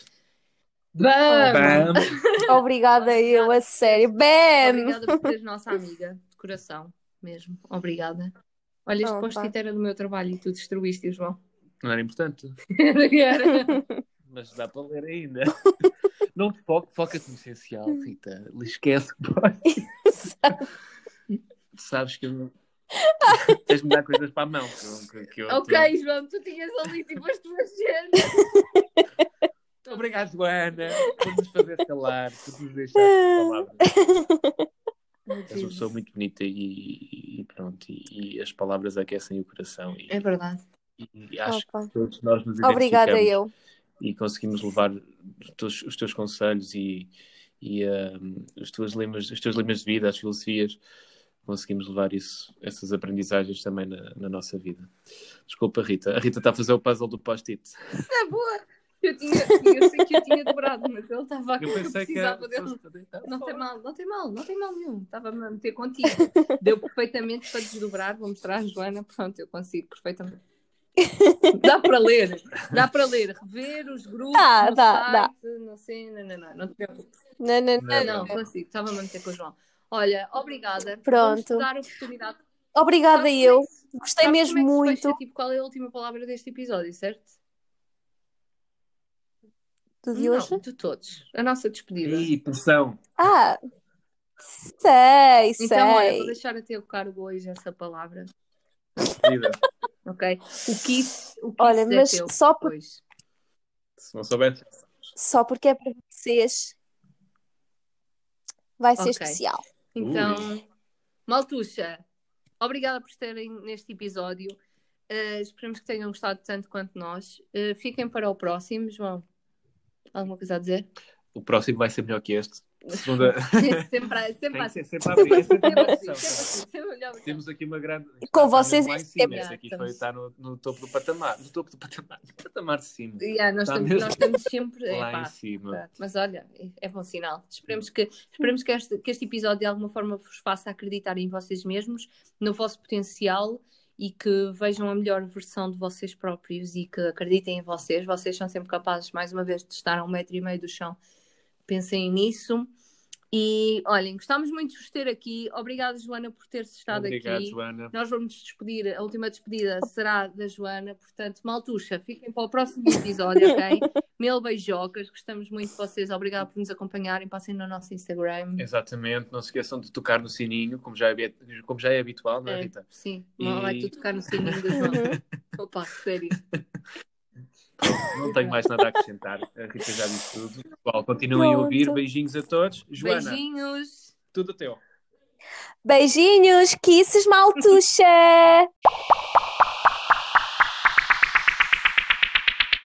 Bam! Bam! Obrigada, eu, a sério. Bam! Obrigada por seres nossa amiga, de coração, mesmo. Obrigada. Olha, este Oh, post-it era do meu trabalho e tu destruíste, João. Não era importante. Era. Mas dá para ler ainda. Não te foca, foca-te no essencial, Rita. Esquece. Sabes que eu não. Tens de me dar coisas para a mão. Que, eu- que eu, ok, João, tu tinhas ali tipo as tuas cenas. tu- Obrigado, Joana, por nos fazer calar, por nos deixar palavras. És uma pessoa muito bonita e, e pronto. E, e as palavras aquecem o coração. E, É verdade. e acho Opa. que todos nós nos Obrigada, eu. e conseguimos levar os teus, os teus conselhos e, e um, os, teus lemas, os teus lemas de vida, as filosofias, conseguimos levar isso, essas aprendizagens também na, na nossa vida. Desculpa, Rita. A Rita está a fazer o puzzle do post-it. É boa. Eu, tinha, eu sei que eu tinha dobrado, mas ele estava a Eu pensei que precisava dele. Não tem mal, não tem mal, não tem mal nenhum. Estava-me a meter contigo. Deu perfeitamente para desdobrar. Vou mostrar à Joana. Pronto, eu consigo perfeitamente. Dá para ler, dá para ler, rever os grupos Dá, no dá, dá. site, não sei, não, não, não, não te preocupes. Não, não, não, Não, Não, não. consigo, estava-me a meter com o João. Olha, obrigada. Pronto. Vamos dar a oportunidade. Obrigada, Sabes eu. como é Gostei sabes mesmo como é muito fecha, tipo, qual é a última palavra deste episódio, certo? do de Não, hoje. de todos. A nossa despedida. Ih, pressão. Ah, sei, Então, olha, vou sei. deixar a teu cargo hoje essa palavra, Despedida. ok? O kiss, o kiss Olha, é mas teu só por- hoje. Se não soubesse. Só porque é para vocês. vai ser Ok. especial. Então, Maltuxa, obrigada por estarem neste episódio. Uh, esperamos que tenham gostado tanto quanto nós. Uh, fiquem para o próximo, João. Alguma coisa a dizer? O próximo vai ser melhor que este. Segunda. sempre, assim. ser a abrir. Sempre a versão. sempre sempre melhor versão. Temos aqui uma grande. Com vocês é em cima. sempre. Este aqui foi, está no, no topo do patamar. No topo do patamar. No patamar de cima. Yeah, nós, estamos, mesmo nós estamos sempre. Lá epá, em cima. Mas olha, é bom sinal. Esperemos que, esperemos que, este, que este episódio de alguma forma vos faça acreditar em vocês mesmos, no vosso potencial e que vejam a melhor versão de vocês próprios e que acreditem em vocês. Vocês são sempre capazes, mais uma vez, de estar a um metro e meio do chão. Pensem nisso. E olhem, gostámos muito de vos ter aqui. Obrigada, Joana, por ter-se estado Obrigado, aqui. Joana. Nós vamos despedir, a última despedida será da Joana, portanto, Maltuxa, fiquem para o próximo episódio, ok? Mil beijocas, gostamos muito de vocês, obrigada por nos acompanharem, passem no nosso Instagram. Exatamente. Não se esqueçam de tocar no sininho, como já é, como já é habitual, não é, É, Rita? sim, E- não vai tu tocar no sininho João. Uhum. Opa, sério. Não tenho mais nada a acrescentar. A Rita já disse tudo. Pessoal, continuem a ouvir. Beijinhos a todos. Joana, Beijinhos. tudo teu. Beijinhos, kisses, maltuxa!